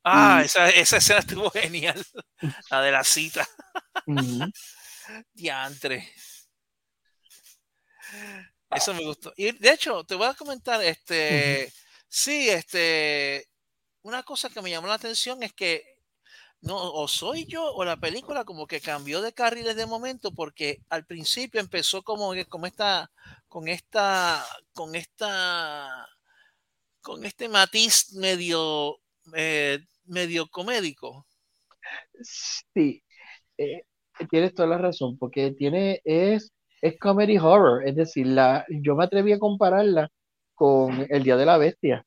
Ah, Y- esa, esa escena estuvo genial. La de la cita. Ujú. Diantre. Eso me gustó. Y de hecho, te voy a comentar, este, sí, este, una cosa que me llamó la atención es que no, o soy yo o la película como que cambió de carriles de momento porque al principio empezó como que como esta, con esta, con esta, con este matiz medio, eh, medio comédico. Sí, eh, tienes toda la razón, porque tiene, es, es comedy horror, es decir, la, yo me atreví a compararla con El Día de la Bestia.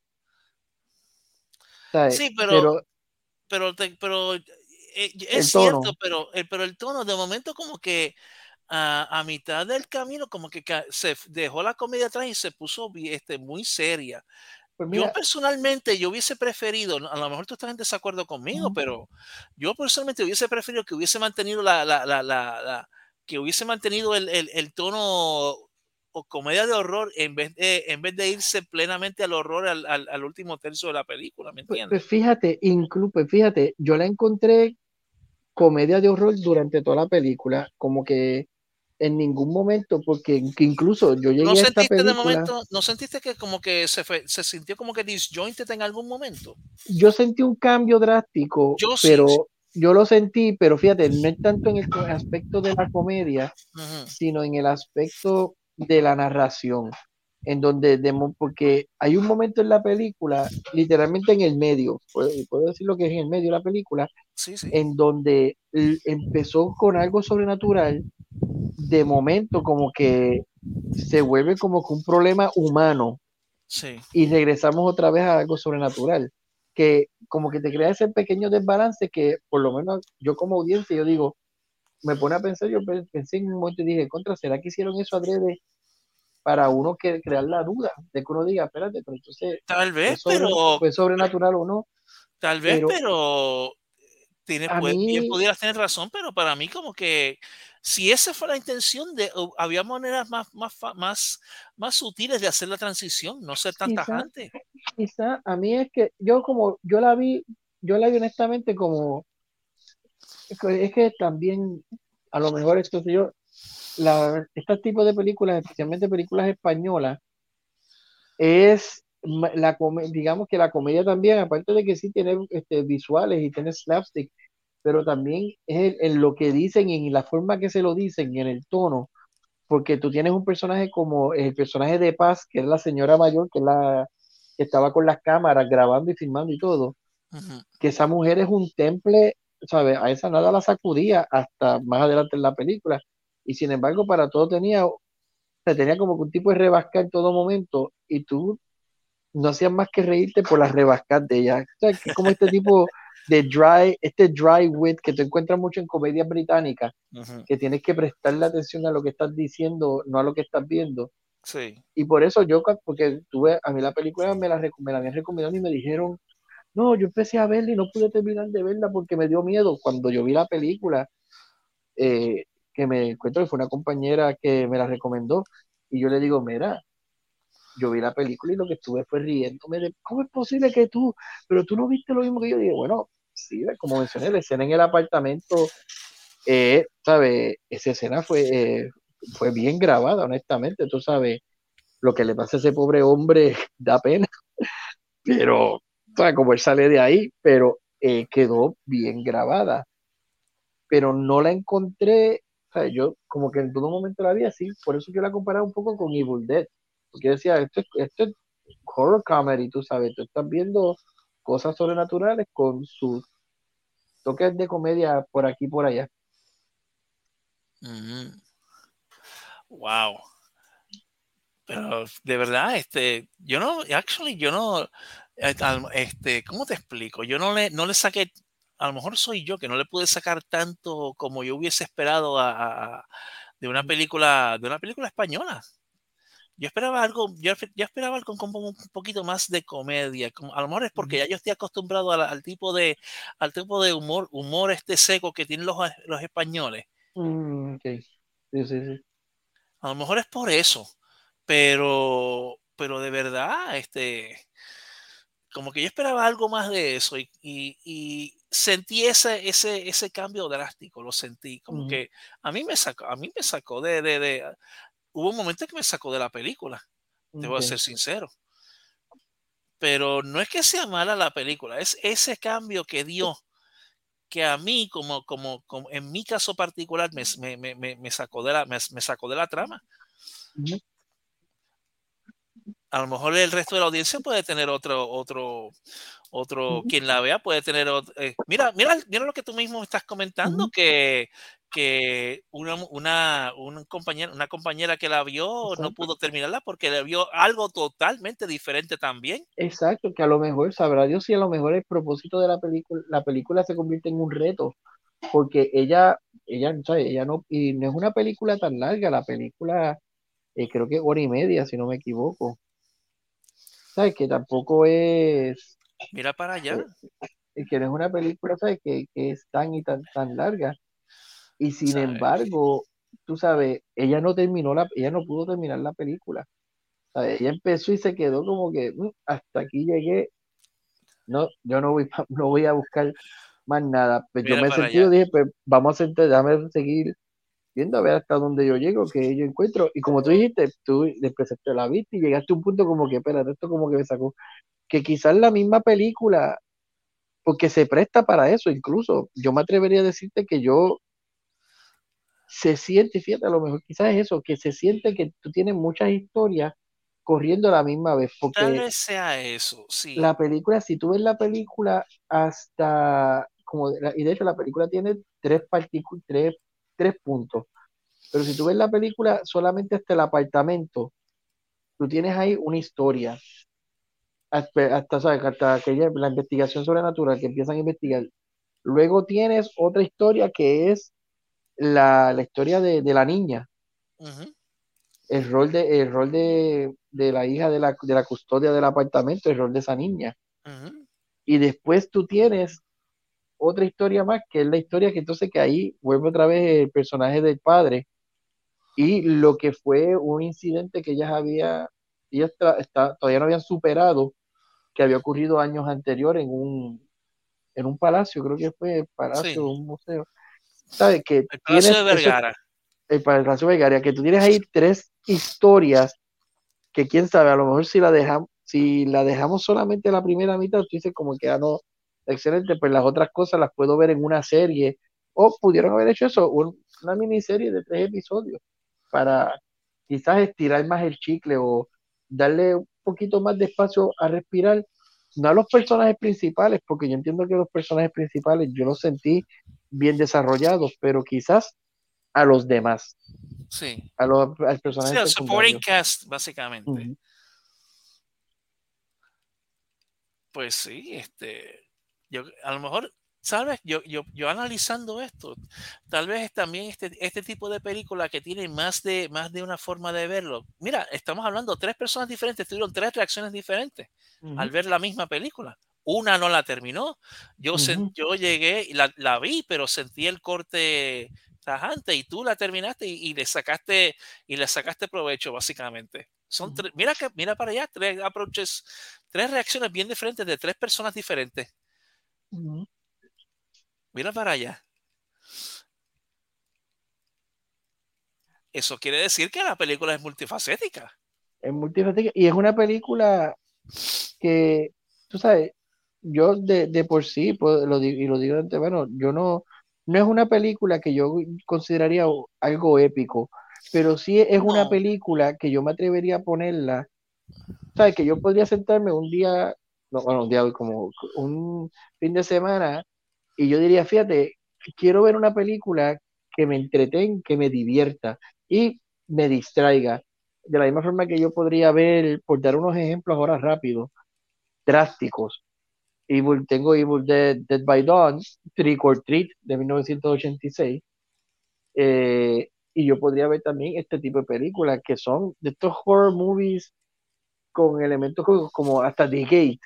¿sabes? Sí, pero- pero, te- pero eh, El es tono. cierto, pero, el- pero el tono de momento como que a, a mitad del camino como que se dejó la comedia atrás y se puso este, muy seria. Pues yo mira, personalmente yo hubiese preferido, a lo mejor tú estás en desacuerdo conmigo, Ujú. pero yo personalmente hubiese preferido que hubiese mantenido la, la, la, la- la- que hubiese mantenido el, el- el tono o comedia de horror en vez de, en vez de irse plenamente al horror al, al- al último tercio de la película, ¿me pues, entiendes? pues fíjate, incluso, pues fíjate, yo la encontré comedia de horror durante toda la película, como que en ningún momento, porque que incluso yo llegué ¿No a esta sentiste de película, momento, no sentiste que como que se, fue- se sintió como que disjointed en algún momento? yo sentí un cambio drástico, Yo sí, pero sí. yo lo sentí, pero fíjate, no es tanto en el aspecto de la comedia, Ujú. sino en el aspecto de la narración, en donde, porque hay un momento en la película, literalmente en el medio, puedo, puedo decir lo que es en el medio de la película, Sí, sí. en donde empezó con algo sobrenatural, de momento como que se vuelve como que un problema humano Sí. y regresamos otra vez a algo sobrenatural, que como que te crea ese pequeño desbalance que por lo menos yo como audiencia, yo digo, me pone a pensar, yo pe- pensé en un momento y dije, contra, ¿será que hicieron eso adrede para uno que crear la duda de que uno diga, espérate, pero entonces, Tal vez, ¿fue, sobre- pero fue sobrenatural o no? Tal vez, Pero- pero, tienes, pues, bien mí- pudieras tener razón, pero para mí como que si esa fue la intención de, había maneras más, más, más, más sutiles de hacer la transición, no ser tan Quizá- tajante. Quizá a mí es que yo como, yo la vi, yo la vi honestamente como, es que- es que también, a lo mejor esto yo, la, este tipo de películas, especialmente películas españolas, es la digamos que la comedia también, aparte de que sí tiene este, visuales y tiene slapstick, pero también es en, lo que dicen y en la forma que se lo dicen, y en el tono, porque tú tienes un personaje como el personaje de Paz, que es la señora mayor, que es la que estaba con las cámaras grabando y filmando y todo, que esa mujer es un temple, ¿sabes? A esa nada la sacudía hasta más adelante en la película. Y sin embargo, para todo tenía, se tenía como que un tipo de rebasca en todo momento y tú no hacías más que reírte por las rebascas de ella. O sea, que es como este tipo de dry, este dry wit que tú encuentras mucho en comedias británicas, Ujú. que tienes que prestarle atención a lo que estás diciendo, no a lo que estás viendo. Sí. Y por eso yo, porque tuve, a mí la película me la, me la habían recomendado y me dijeron, no, yo empecé a verla y no pude terminar de verla porque me dio miedo. Cuando yo vi la película, eh, que me encuentro que fue una compañera que me la recomendó, y yo le digo, mira, yo vi la película y lo que estuve fue riéndome de, ¿cómo es posible que tú, pero tú no viste lo mismo que yo? Y dije, bueno, sí, como mencioné, la escena en el apartamento, eh, ¿sabes? Esa escena fue, eh, fue bien grabada, honestamente, tú sabes, lo que le pasa a ese pobre hombre da pena, pero, sea, como él sale de ahí, pero eh, quedó bien grabada, pero no la encontré, sea, yo como que en todo momento la vi así, por eso yo la comparaba un poco con Evil Dead, porque decía, esto, es- esto es horror comedy, tú sabes, tú estás viendo cosas sobrenaturales con sus toques de comedia por aquí y por allá. Wow. Pero de verdad, este, yo no, actually, yo no, eh, este, ¿cómo te explico? Yo no le, no le saqué, a lo mejor soy yo que no le pude sacar tanto como yo hubiese esperado a, a- a- de una película, de una película española. yo esperaba algo, yo, yo esperaba algo como un poquito más de comedia. Como, a lo mejor es porque ya yo estoy acostumbrado al, al, tipo de al tipo de humor, humor este seco que tienen los, los españoles. Mm, okay. sí, sí, sí. A lo mejor es por eso. Pero, pero de verdad, este, como que yo esperaba algo más de eso y, y, y sentí ese, ese, ese cambio drástico, lo sentí, como Ujú. que a mí me sacó, a mí me sacó de, de, de, hubo un momento que me sacó de la película, te voy a ser sincero. Pero no es que sea mala la película, es ese cambio que dio, que a mí, como, como, como en mi caso particular, me, me, me- me, sacó de la, me, sacó de la trama. Ujú. A lo mejor el resto de la audiencia puede tener otro, otro, otro, quien la vea puede tener otro. eh, mira, mira, mira lo que tú mismo estás comentando, que, que una, una, un compañero, una compañera que la vio no pudo terminarla porque le vio algo totalmente diferente también. Exacto, que a lo mejor, sabrá Dios si a lo mejor el propósito de la película, la película se convierte en un reto, porque ella, ella, ¿sabes? Ella no, y no es una película tan larga, la película eh, creo que hora y media, si no me equivoco. ¿Sabes? Que tampoco es, Mira para allá. eh, que no es una película, ¿sabes? Que, que es tan y tan, tan larga. Y sin ¿sabes? embargo, tú sabes, ella no terminó la, ella no pudo terminar la película. ¿sabes? Ella empezó y se quedó como que "Mm, hasta aquí llegué. No, yo no voy, no voy a buscar más nada. Pues yo me sentí, allá. dije, pues vamos a sentar, déjame seguir viendo a ver hasta dónde yo llego, que yo encuentro. Y como tú dijiste, tú después te la viste y llegaste a un punto como que, espérate, esto como que me sacó. Que quizás la misma película, porque se presta para eso, incluso yo me atrevería a decirte que yo se siente, fíjate, a lo mejor quizás es eso, que se siente que tú tienes muchas historias corriendo a la misma vez, Tal porque vez sea eso, sí. la película, si tú ves la película hasta, como, y de hecho la película tiene tres, tres, tres puntos, pero si tú ves la película solamente hasta el apartamento, tú tienes ahí una historia, hasta, hasta, ¿sabes? hasta aquella, la investigación sobrenatural que empiezan a investigar. Luego tienes otra historia que es la, la historia de, de la niña, el rol de, el rol de, de la hija de la, de la custodia del apartamento, el rol de esa niña. Y después tú tienes otra historia más, que es la historia que entonces que ahí vuelve otra vez el personaje del padre y lo que fue un incidente que ellas había, ellas está- todavía no habían superado, que había ocurrido años anteriores en un, en un palacio, creo que fue el palacio, Sí. un museo. ¿Sabes? Que El Palacio de eso- Vergara. el Palacio Vergara, que tú tienes ahí tres historias que quién sabe, a lo mejor si la dejamos, si la dejamos solamente la primera mitad, tú dices como que ah, no, excelente, pues las otras cosas las puedo ver en una serie, o pudieron haber hecho eso, un- una miniserie de tres episodios, para quizás estirar más el chicle o darle un poquito más de espacio a respirar, no a los personajes principales, porque yo entiendo que los personajes principales yo los sentí bien desarrollados, pero quizás a los demás, Sí. a los al Sí, el supporting cast, básicamente. Pues sí, este, yo a lo mejor, ¿sabes? Yo, yo, yo analizando esto, tal vez también este, este tipo de película que tiene más de, más de una forma de verlo. Mira, estamos hablando, tres personas diferentes tuvieron tres reacciones diferentes al ver la misma película. Una no la terminó. Yo, Ujú. yo llegué y la, la vi, pero sentí el corte tajante y tú la terminaste y, y le sacaste y le sacaste provecho básicamente. Son tres, mira que mira para allá, tres approaches, tres reacciones bien diferentes de tres personas diferentes. Mira para allá. Eso quiere decir que la película es multifacética. Es multifacética y es una película que, tú sabes, yo de, de por sí, pues, lo digo, y lo digo de antemano, yo no, no es una película que yo consideraría algo épico, pero sí es una película que yo me atrevería a ponerla, sabes, que yo podría sentarme un día, no, bueno, un día, como un fin de semana, y yo diría, fíjate, quiero ver una película que me entretenga, que me divierta y me distraiga. De la misma forma que yo podría ver, por dar unos ejemplos ahora rápidos, drásticos. Evil, tengo Evil Dead, Dead by Dawn, Trick or Treat de 1986, eh, Y yo podría ver también este tipo de películas que son de estos horror movies con elementos como, como hasta The Gate,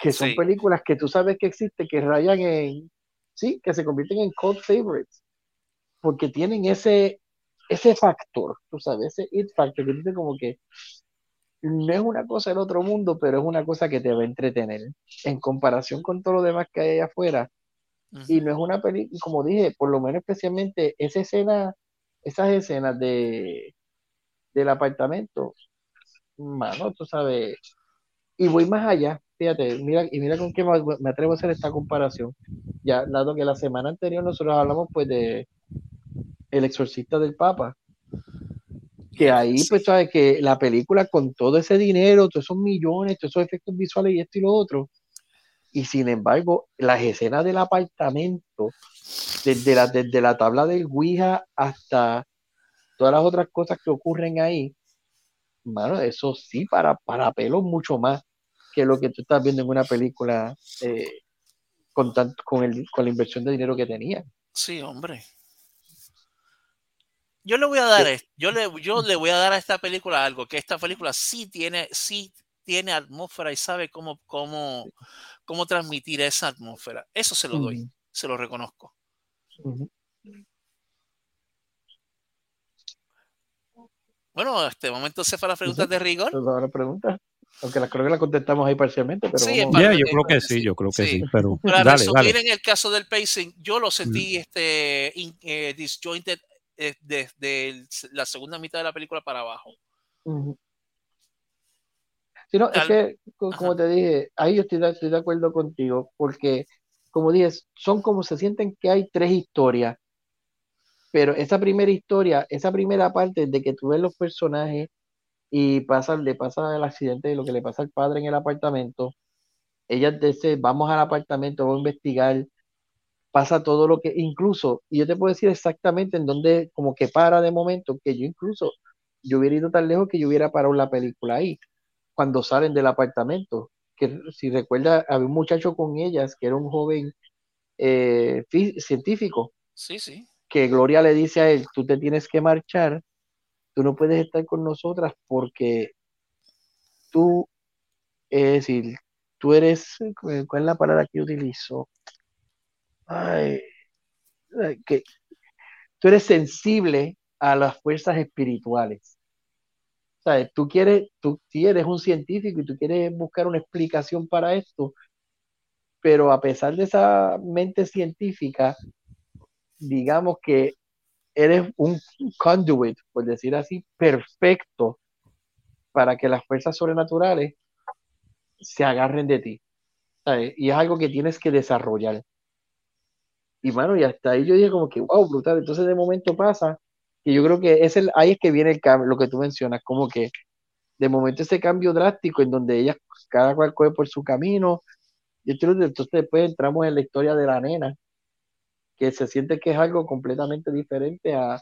que son Sí. películas que tú sabes que existen, que rayan en, sí, que se convierten en cult favorites, porque tienen ese, ese factor, tú sabes, ese it factor, que dice como que no es una cosa del otro mundo, pero es una cosa que te va a entretener en comparación con todo lo demás que hay allá afuera. Y no es una película, como dije, por lo menos especialmente esa escena, esas escenas de del apartamento, mano, tú sabes, y voy más allá, fíjate, mira, y mira con qué me, atrevo a hacer esta comparación. Ya, dado que la semana anterior nosotros hablamos pues de El exorcista del Papa, que ahí pues sabes que la película con todo ese dinero, todos esos millones, todos esos efectos visuales y esto y lo otro, y sin embargo, las escenas del apartamento, desde la, desde la tabla del Ouija hasta todas las otras cosas que ocurren ahí, mano, eso sí, para, para pelos mucho más que lo que tú estás viendo en una película eh, con, tanto, con, el, con la inversión de dinero que tenía. Sí, hombre. Yo le voy a dar, yo le, yo le voy a dar a esta película algo, que esta película sí tiene, sí tiene atmósfera y sabe cómo, cómo, cómo transmitir esa atmósfera. Eso se lo doy, se lo reconozco. Ujú. Bueno, este momento se fue las preguntas de rigor. Ahora pregunta, aunque las creo que la contestamos ahí parcialmente, pero Sí, vamos parte yo creo que sí, yo creo que sí. sí, pero Para dale, resumir dale. en el caso del pacing, yo lo sentí este, in- eh, disjointed eh, desde la segunda mitad de la película para abajo. Ujú. Sí, no, es Tal- que, co- Ajá. como te dije, ahí yo estoy de, estoy de acuerdo contigo, porque, como dije, son como se sienten que hay tres historias, pero esa primera historia, esa primera parte de que tú ves los personajes y pasa, le pasa el accidente de lo que le pasa al padre en el apartamento, ella dice, vamos al apartamento, vamos a investigar, pasa todo lo que, incluso, y yo te puedo decir exactamente en dónde, como que para de momento, que yo incluso, yo hubiera ido tan lejos que yo hubiera parado la película ahí, cuando salen del apartamento, que si recuerda, había un muchacho con ellas, que era un joven eh, científico, Sí, sí. que Gloria le dice a él, tú te tienes que marchar, tú no puedes estar con nosotras porque tú, es decir, tú eres, ¿cuál es la palabra que utilizo? Ay, que tú eres sensible a las fuerzas espirituales. ¿Sabes? Tú quieres, tú sí eres un científico y tú quieres buscar una explicación para esto, pero a pesar de esa mente científica, digamos que eres un conduit, por decir así, perfecto para que las fuerzas sobrenaturales se agarren de ti. ¿sabes? Y es algo que tienes que desarrollar. Y mano, y hasta ahí yo dije como que, wow, brutal. Entonces de momento pasa, que yo creo que es el, ahí es que viene el cambio, lo que tú mencionas, como que de momento ese cambio drástico en donde ellas, cada cual coge por su camino. Y entonces después entramos en la historia de la nena, que se siente que es algo completamente diferente a,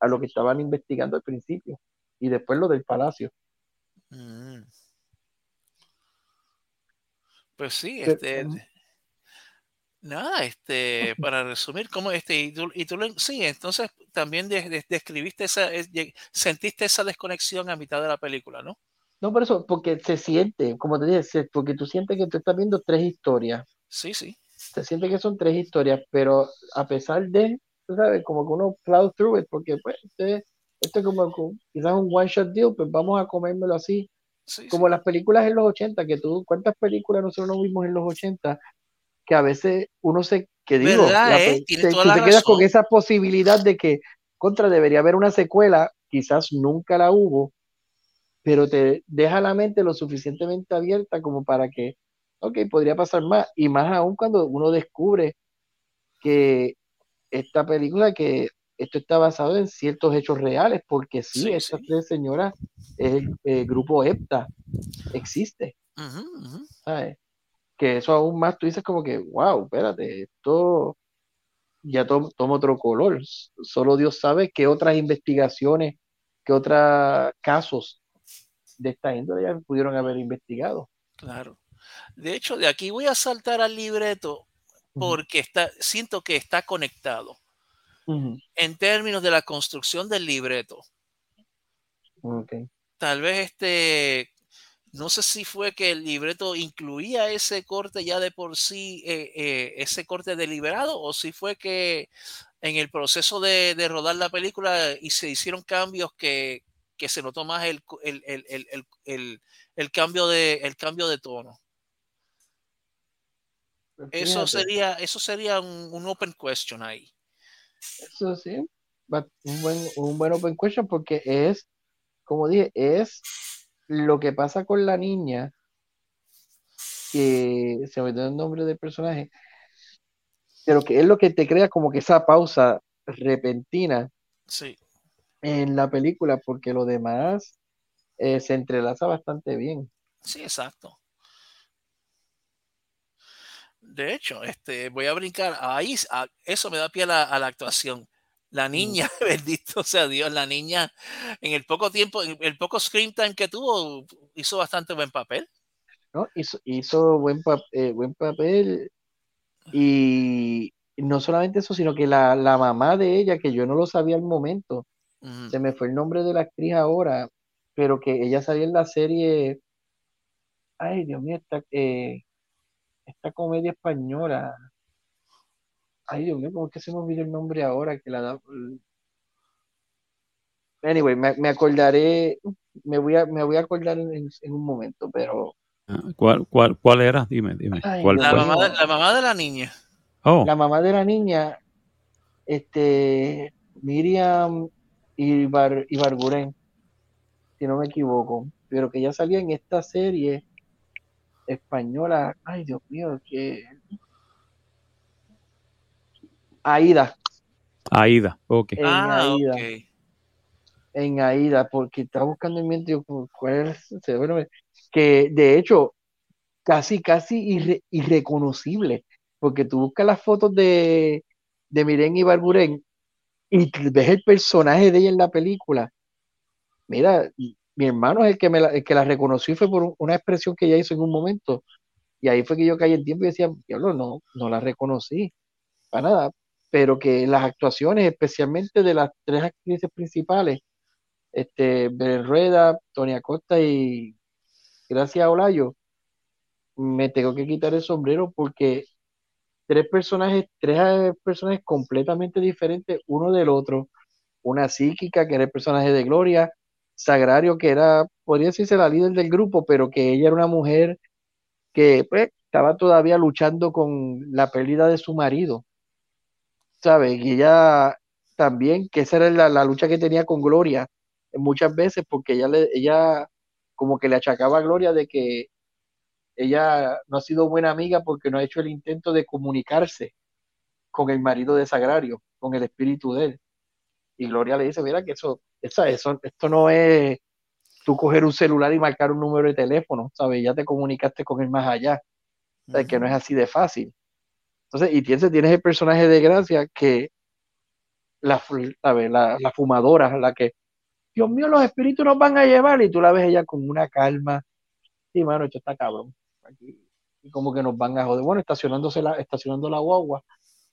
a lo que estaban investigando al principio. Y después lo del palacio. Mm. Pues sí, este. ujú. Nada, este, para resumir, ¿cómo este? Y tú, y tú sí, entonces también de- de- describiste esa, sentiste esa desconexión a mitad de la película, ¿no? No, por eso, porque se siente, como te dije, porque tú sientes que tú estás viendo tres historias. Sí, sí. Se siente que son tres historias, pero a pesar de, tú sabes, como que uno plow through it, porque pues, este- esto es como, quizás un one shot deal, pues vamos a comérmelo así. sí, Como sí. las películas en los 80, que tú, ¿cuántas películas nosotros no vimos en los 80? Que a veces uno se, que digo, ¿Verdad, la eh? te- tú quedas con esa posibilidad de que contra debería haber una secuela, quizás nunca la hubo, pero te deja la mente lo suficientemente abierta como para que, ok, podría pasar más, y más aún cuando uno descubre que esta película, que esto está basado en ciertos hechos reales, porque sí, Sí, estas sí. tres señoras, el, el grupo EPTA, existe. ¿sabes? Que eso aún más tú dices como que, wow, espérate, esto ya to- toma otro color. Solo Dios sabe qué otras investigaciones, qué otros casos de esta índole ya pudieron haber investigado. Claro. De hecho, de aquí voy a saltar al libreto porque está, siento que está conectado. En términos de la construcción del libreto. Tal vez este, no sé si fue que el libreto incluía ese corte ya de por sí, eh, eh, ese corte deliberado, o si fue que en el proceso de, de rodar la película y se hicieron cambios que, que se notó más el cambio, de, el cambio de tono. Eso sería, eso sería un, un open question ahí. Eso sí, un buen, un buen open question porque es, como dije, es lo que pasa con la niña, que se me dio el nombre del personaje, pero que es lo que te crea como que esa pausa repentina Sí. en la película, porque lo demás eh, se entrelaza bastante bien. Sí, exacto. De hecho, este, voy a brincar ahí, a- eso me da pie a la, a la actuación. La niña, bendito sea Dios, la niña en el poco tiempo, en el poco screen time que tuvo, hizo bastante buen papel. ¿no? Hizo, hizo buen, eh, buen papel y no solamente eso, sino que la, la mamá de ella, que yo no lo sabía al momento, se me fue el nombre de la actriz ahora, pero que ella salía en la serie, ay Dios mío, esta, eh, esta comedia española, ay Dios mío, ¿cómo es que se me olvidó el nombre ahora? Que la da... Anyway, me, me acordaré, me voy a, me voy a acordar en, un momento, pero Ah, ¿Cuál, cuál, cuál era? Dime, dime. Ay, ¿Cuál Dios La fue? mío. mamá, de, la mamá de la niña. Oh, la mamá de la niña, este, Miriam Ibar, Ibarguren, si no me equivoco, pero que ya salía en esta serie española, ay Dios mío, que Aida, Aida. Ok. en ah, Aida, ok. en Aida, porque estaba buscando en mente yo, cu- cuál es que de hecho casi, casi irre- irreconocible, porque tú buscas las fotos de, de Miren y t- ves el personaje de ella en la película. Mira, mi hermano es el que, me la, el que la reconoció fue por un- una expresión que ella hizo en un momento. Y ahí fue que yo caí en tiempo y decía, diablo, no, no la reconocí, para nada. Pero que las actuaciones, especialmente de las tres actrices principales, este, Belén Rueda, Tony Acosta y Gracia Olayo, me tengo que quitar el sombrero porque tres personajes, tres eh, personajes completamente diferentes uno del otro. Una psíquica, que era el personaje de Gloria, Sagrario, que era, podría decirse la líder del grupo, pero que ella era una mujer que pues, estaba todavía luchando con la pérdida de su marido, ¿sabes? Y ella también, que esa era la, la lucha que tenía con Gloria muchas veces, porque ella, le, ella como que le achacaba a Gloria de que ella no ha sido buena amiga porque no ha hecho el intento de comunicarse con el marido de Sagrario, con el espíritu de él. Y Gloria le dice, mira que eso, esa, eso, esto no es tú coger un celular y marcar un número de teléfono, ¿sabes? Ya te comunicaste con él más allá, ¿sabes? Que no es así de fácil. Entonces, y tienes, tienes el personaje de Gracia que la, ¿sabes? La, la fumadora, la que, Dios mío, los espíritus nos van a llevar, y tú la ves ella con una calma. Sí, mano, esto está cabrón. Aquí, y como que nos van a joder. Bueno, estacionándose la, estacionando la guagua,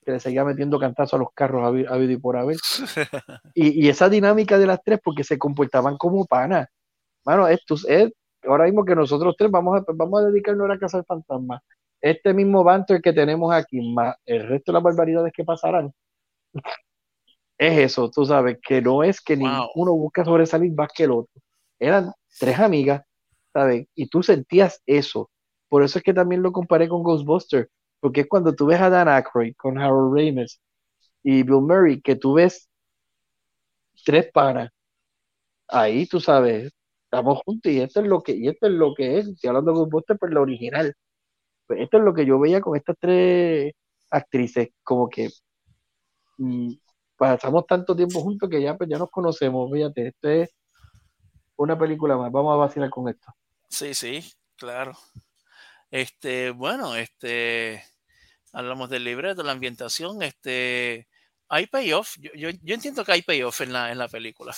que le seguía metiendo cantazos a los carros a habido y por haber. Y, y, esa dinámica de las tres, porque se comportaban como panas. Mano, esto es, ahora mismo que nosotros tres vamos a, vamos a dedicarnos a la casa del fantasma. Este mismo banter que tenemos aquí, más el resto de las barbaridades que pasarán, es eso, tú sabes, que no es que wow. ninguno busca sobresalir más que el otro. Eran tres amigas, ¿sabes? Y tú sentías eso. Por eso es que también lo comparé con Ghostbusters, porque es cuando tú ves a Dan Aykroyd con Harold Ramis y Bill Murray, que tú ves tres panas, ahí tú sabes, estamos juntos y esto es lo que, y esto es lo que es, estoy hablando de Ghostbusters por lo original. Pues esto es lo que yo veía con estas tres actrices, como que mmm, pasamos tanto tiempo juntos que ya, pues, ya nos conocemos, fíjate, esto es una película más, vamos a vacilar con esto. Sí, sí, claro. Este, bueno, este, hablamos del libreto, la ambientación, este, hay payoff, yo, yo, entiendo que hay payoff en la, en la película.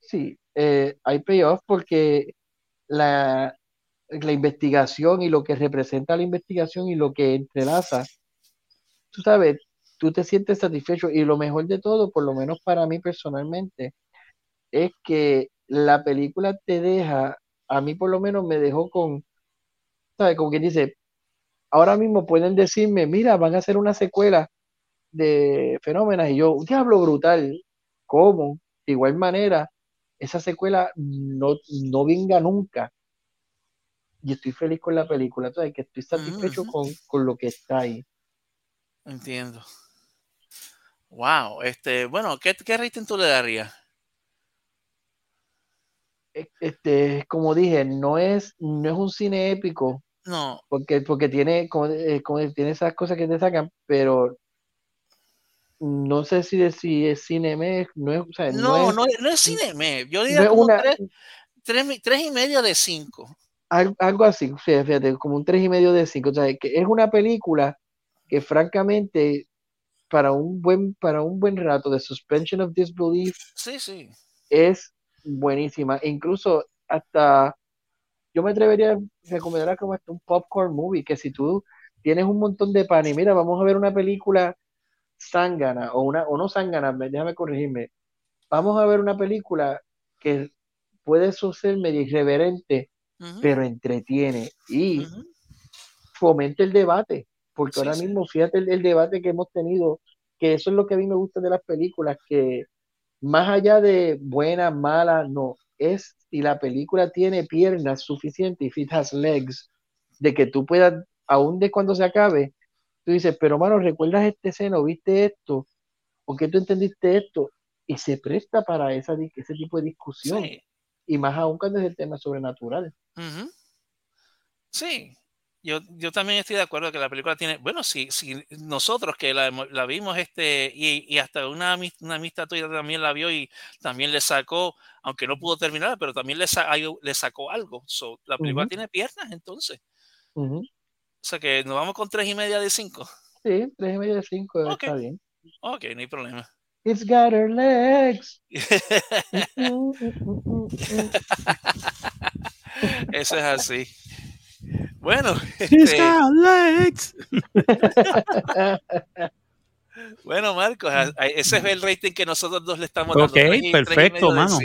Sí, eh, hay payoff porque la, la investigación y lo que representa la investigación y lo que entrelaza, tú sabes, tú te sientes satisfecho y lo mejor de todo, por lo menos para mí personalmente, es que la película te deja, a mí por lo menos me dejó con, ¿sabes? Como quien dice, ahora mismo pueden decirme, mira, van a hacer una secuela de fenómenos y yo, diablo brutal, ¿cómo? De igual manera, esa secuela no, no venga nunca. Y estoy feliz con la película, ¿sabes? Que estoy satisfecho Ujú. con, con lo que está ahí. Entiendo. Wow, este, bueno, ¿qué, qué rating tú le darías? E- Este, como dije, no es, no es un cine épico, No, porque, porque tiene, como, eh, como tiene esas cosas que te sacan, pero no sé si, de- si es cine, me- no es, o sea, no no, es, no, no es. Yo diría como una, tres, tres, tres y medio de cinco. al- algo así, fíjate, fíjate, como un tres y medio de cinco, o sea, que es una película que francamente, para un buen, para un buen rato de suspension of disbelief, Sí, sí. es buenísima. Incluso hasta yo me atrevería a recomendar como hasta un popcorn movie, que si tú tienes un montón de pan y mira, vamos a ver una película zángana o una, o no zángana, me- déjame corregirme, vamos a ver una película que puede ser medio irreverente, pero entretiene y ujú. fomenta el debate, porque Sí, ahora sí. mismo, fíjate el, el debate que hemos tenido, que eso es lo que a mí me gusta de las películas, que más allá de buena, mala, no, es si la película tiene piernas suficientes, if it has legs, de que tú puedas, aún de cuando se acabe, tú dices, pero mano, ¿recuerdas este escena viste esto? ¿O qué tú entendiste esto? Y se presta para esa, ese tipo de discusión, Sí. y más aún cuando es el tema sobrenatural. Sí, yo, yo también estoy de acuerdo que la película tiene, bueno, si, si nosotros que la, la vimos este y, y hasta una, una amistad tuya también la vio y también le sacó, aunque no pudo terminar, pero también le, sa- le sacó algo. So, la película tiene piernas entonces. O sea que nos vamos con tres y media de cinco. Sí, tres y medio de cinco está bien. Ok, no hay problema. It's got her legs. Mm, mm, mm. Eso es así. Bueno, She's este, got legs. bueno, Marcos, a- a- ese es el rating que nosotros dos le estamos dando. Ok, perfecto, mano.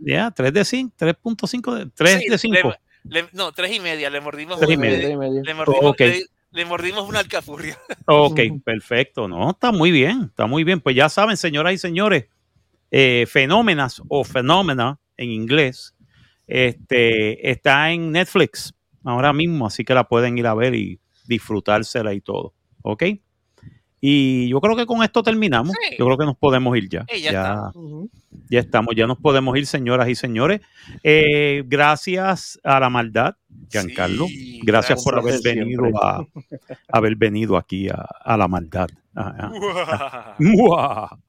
Ya, 3 de 5, 3.5 de 3 Sí, de 5. le- le- no, tres y media. Le mordimos, Tres y un- media. Le mordimos, Ok. le, le mordimos una alcapurria. Ok, perfecto. No, está muy bien, está muy bien. Pues ya saben, señoras y señores, eh, Fenómenas o Fenómena en inglés, este, está en Netflix ahora mismo, así que la pueden ir a ver y disfrutársela y todo. ¿Ok? Y yo creo que con esto terminamos. Sí. Yo creo que nos podemos ir ya. Sí, ya estamos, ya nos podemos ir, señoras y señores. Eh, gracias a la maldad, Giancarlo. Sí, gracias, por haber venido a haber venido aquí a, a la maldad. A,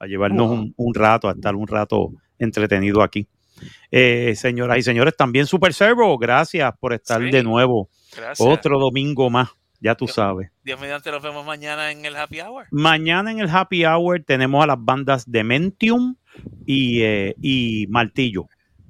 llevarnos un, un rato, a estar un rato entretenido aquí. Eh, señoras y señores, también Super Servo, gracias por estar Sí. de nuevo. Gracias. Otro domingo más, ya tú Dios. sabes. Dios mediante nos vemos mañana en el Happy Hour. Mañana en el Happy Hour tenemos a las bandas Dementium y, eh, y Martillo.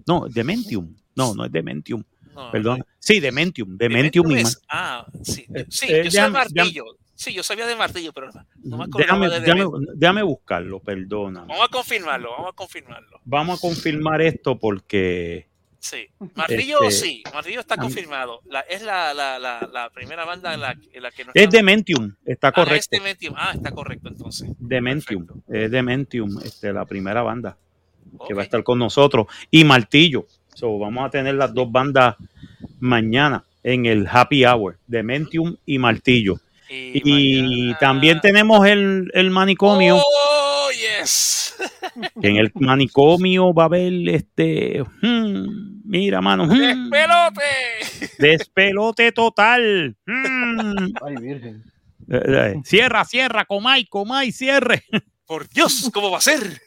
No, Dementium. No, no es Dementium. No, Perdón. Sí, Dementium. Dementium y es- Ah, sí. Eh, Sí, eh, yo soy martillo. Sí, yo sabía de martillo, pero no, me acordaba déjame, de déjame, déjame buscarlo, perdóname. Vamos a confirmarlo, vamos a confirmarlo. Vamos a confirmar esto porque Sí. Martillo, Este- sí. Martillo está confirmado. La, es la, la, la, la primera banda en la, en la que nos es Dementium, está Ah, es correcto. Dementium. Ah, está correcto entonces. Dementium, es Dementium, este, la primera banda que va a estar con nosotros. Y Martillo. So, vamos a tener las dos bandas mañana en el Happy Hour, Dementium y Martillo. Y mañana- también tenemos el, el manicomio, Oh, yes. que en el manicomio va a haber este, hmm, mira, mano, hmm, ¡Despelote! despelote total. hmm. Ay, virgen. Eh, eh, cierra, cierra, comay, comay, cierre. Por Dios, ¿cómo va a ser?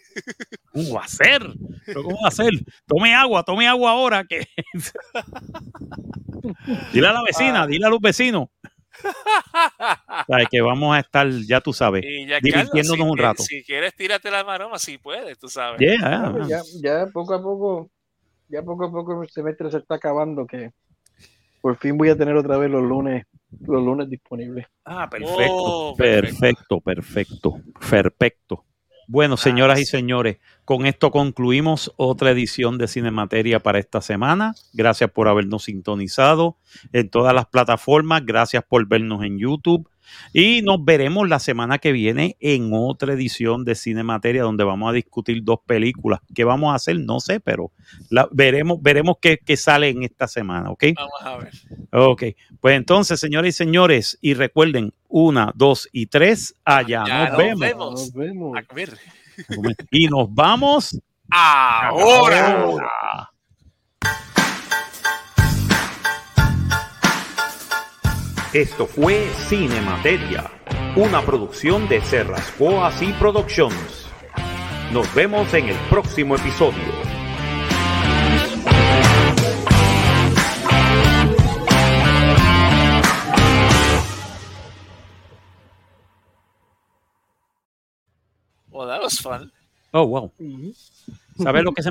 ¿Cómo va a ser? ¿Pero ¿Cómo va a ser? Tome agua, tome agua ahora. Que... dile a la vecina, dile a los vecinos. Sabes que vamos a estar, ya tú sabes. Ya, Divirtiéndonos Carlos, si un quieres- rato. Si quieres, tírate la maroma, si puedes, tú sabes. Yeah, ya, ya poco a poco, ya poco a poco el semestre se está acabando, que Por fin voy a tener otra vez los lunes, los lunes disponibles. Ah, perfecto. Oh, perfecto, perfecto, perfecto. Bueno, señoras y señores, con esto concluimos otra edición de Cinemateria para esta semana. Gracias por habernos sintonizado en todas las plataformas. Gracias por vernos en YouTube. Y nos veremos la semana que viene en otra edición de Cinemateria donde vamos a discutir dos películas. ¿Qué vamos a hacer? No sé, pero la, veremos, veremos qué, qué sale en esta semana, ¿ok? Vamos a ver. Ok, pues entonces, señoras y señores, y recuerden, una, dos y tres, allá Ya nos, nos vemos. vemos. Nos vemos. A ver. Y nos vamos Ahora. ahora. Esto fue Cinemateria, una producción de Serrasco Así Productions. Nos vemos en el próximo episodio. Well, that was fun. Oh, wow. ¿Sabes lo que se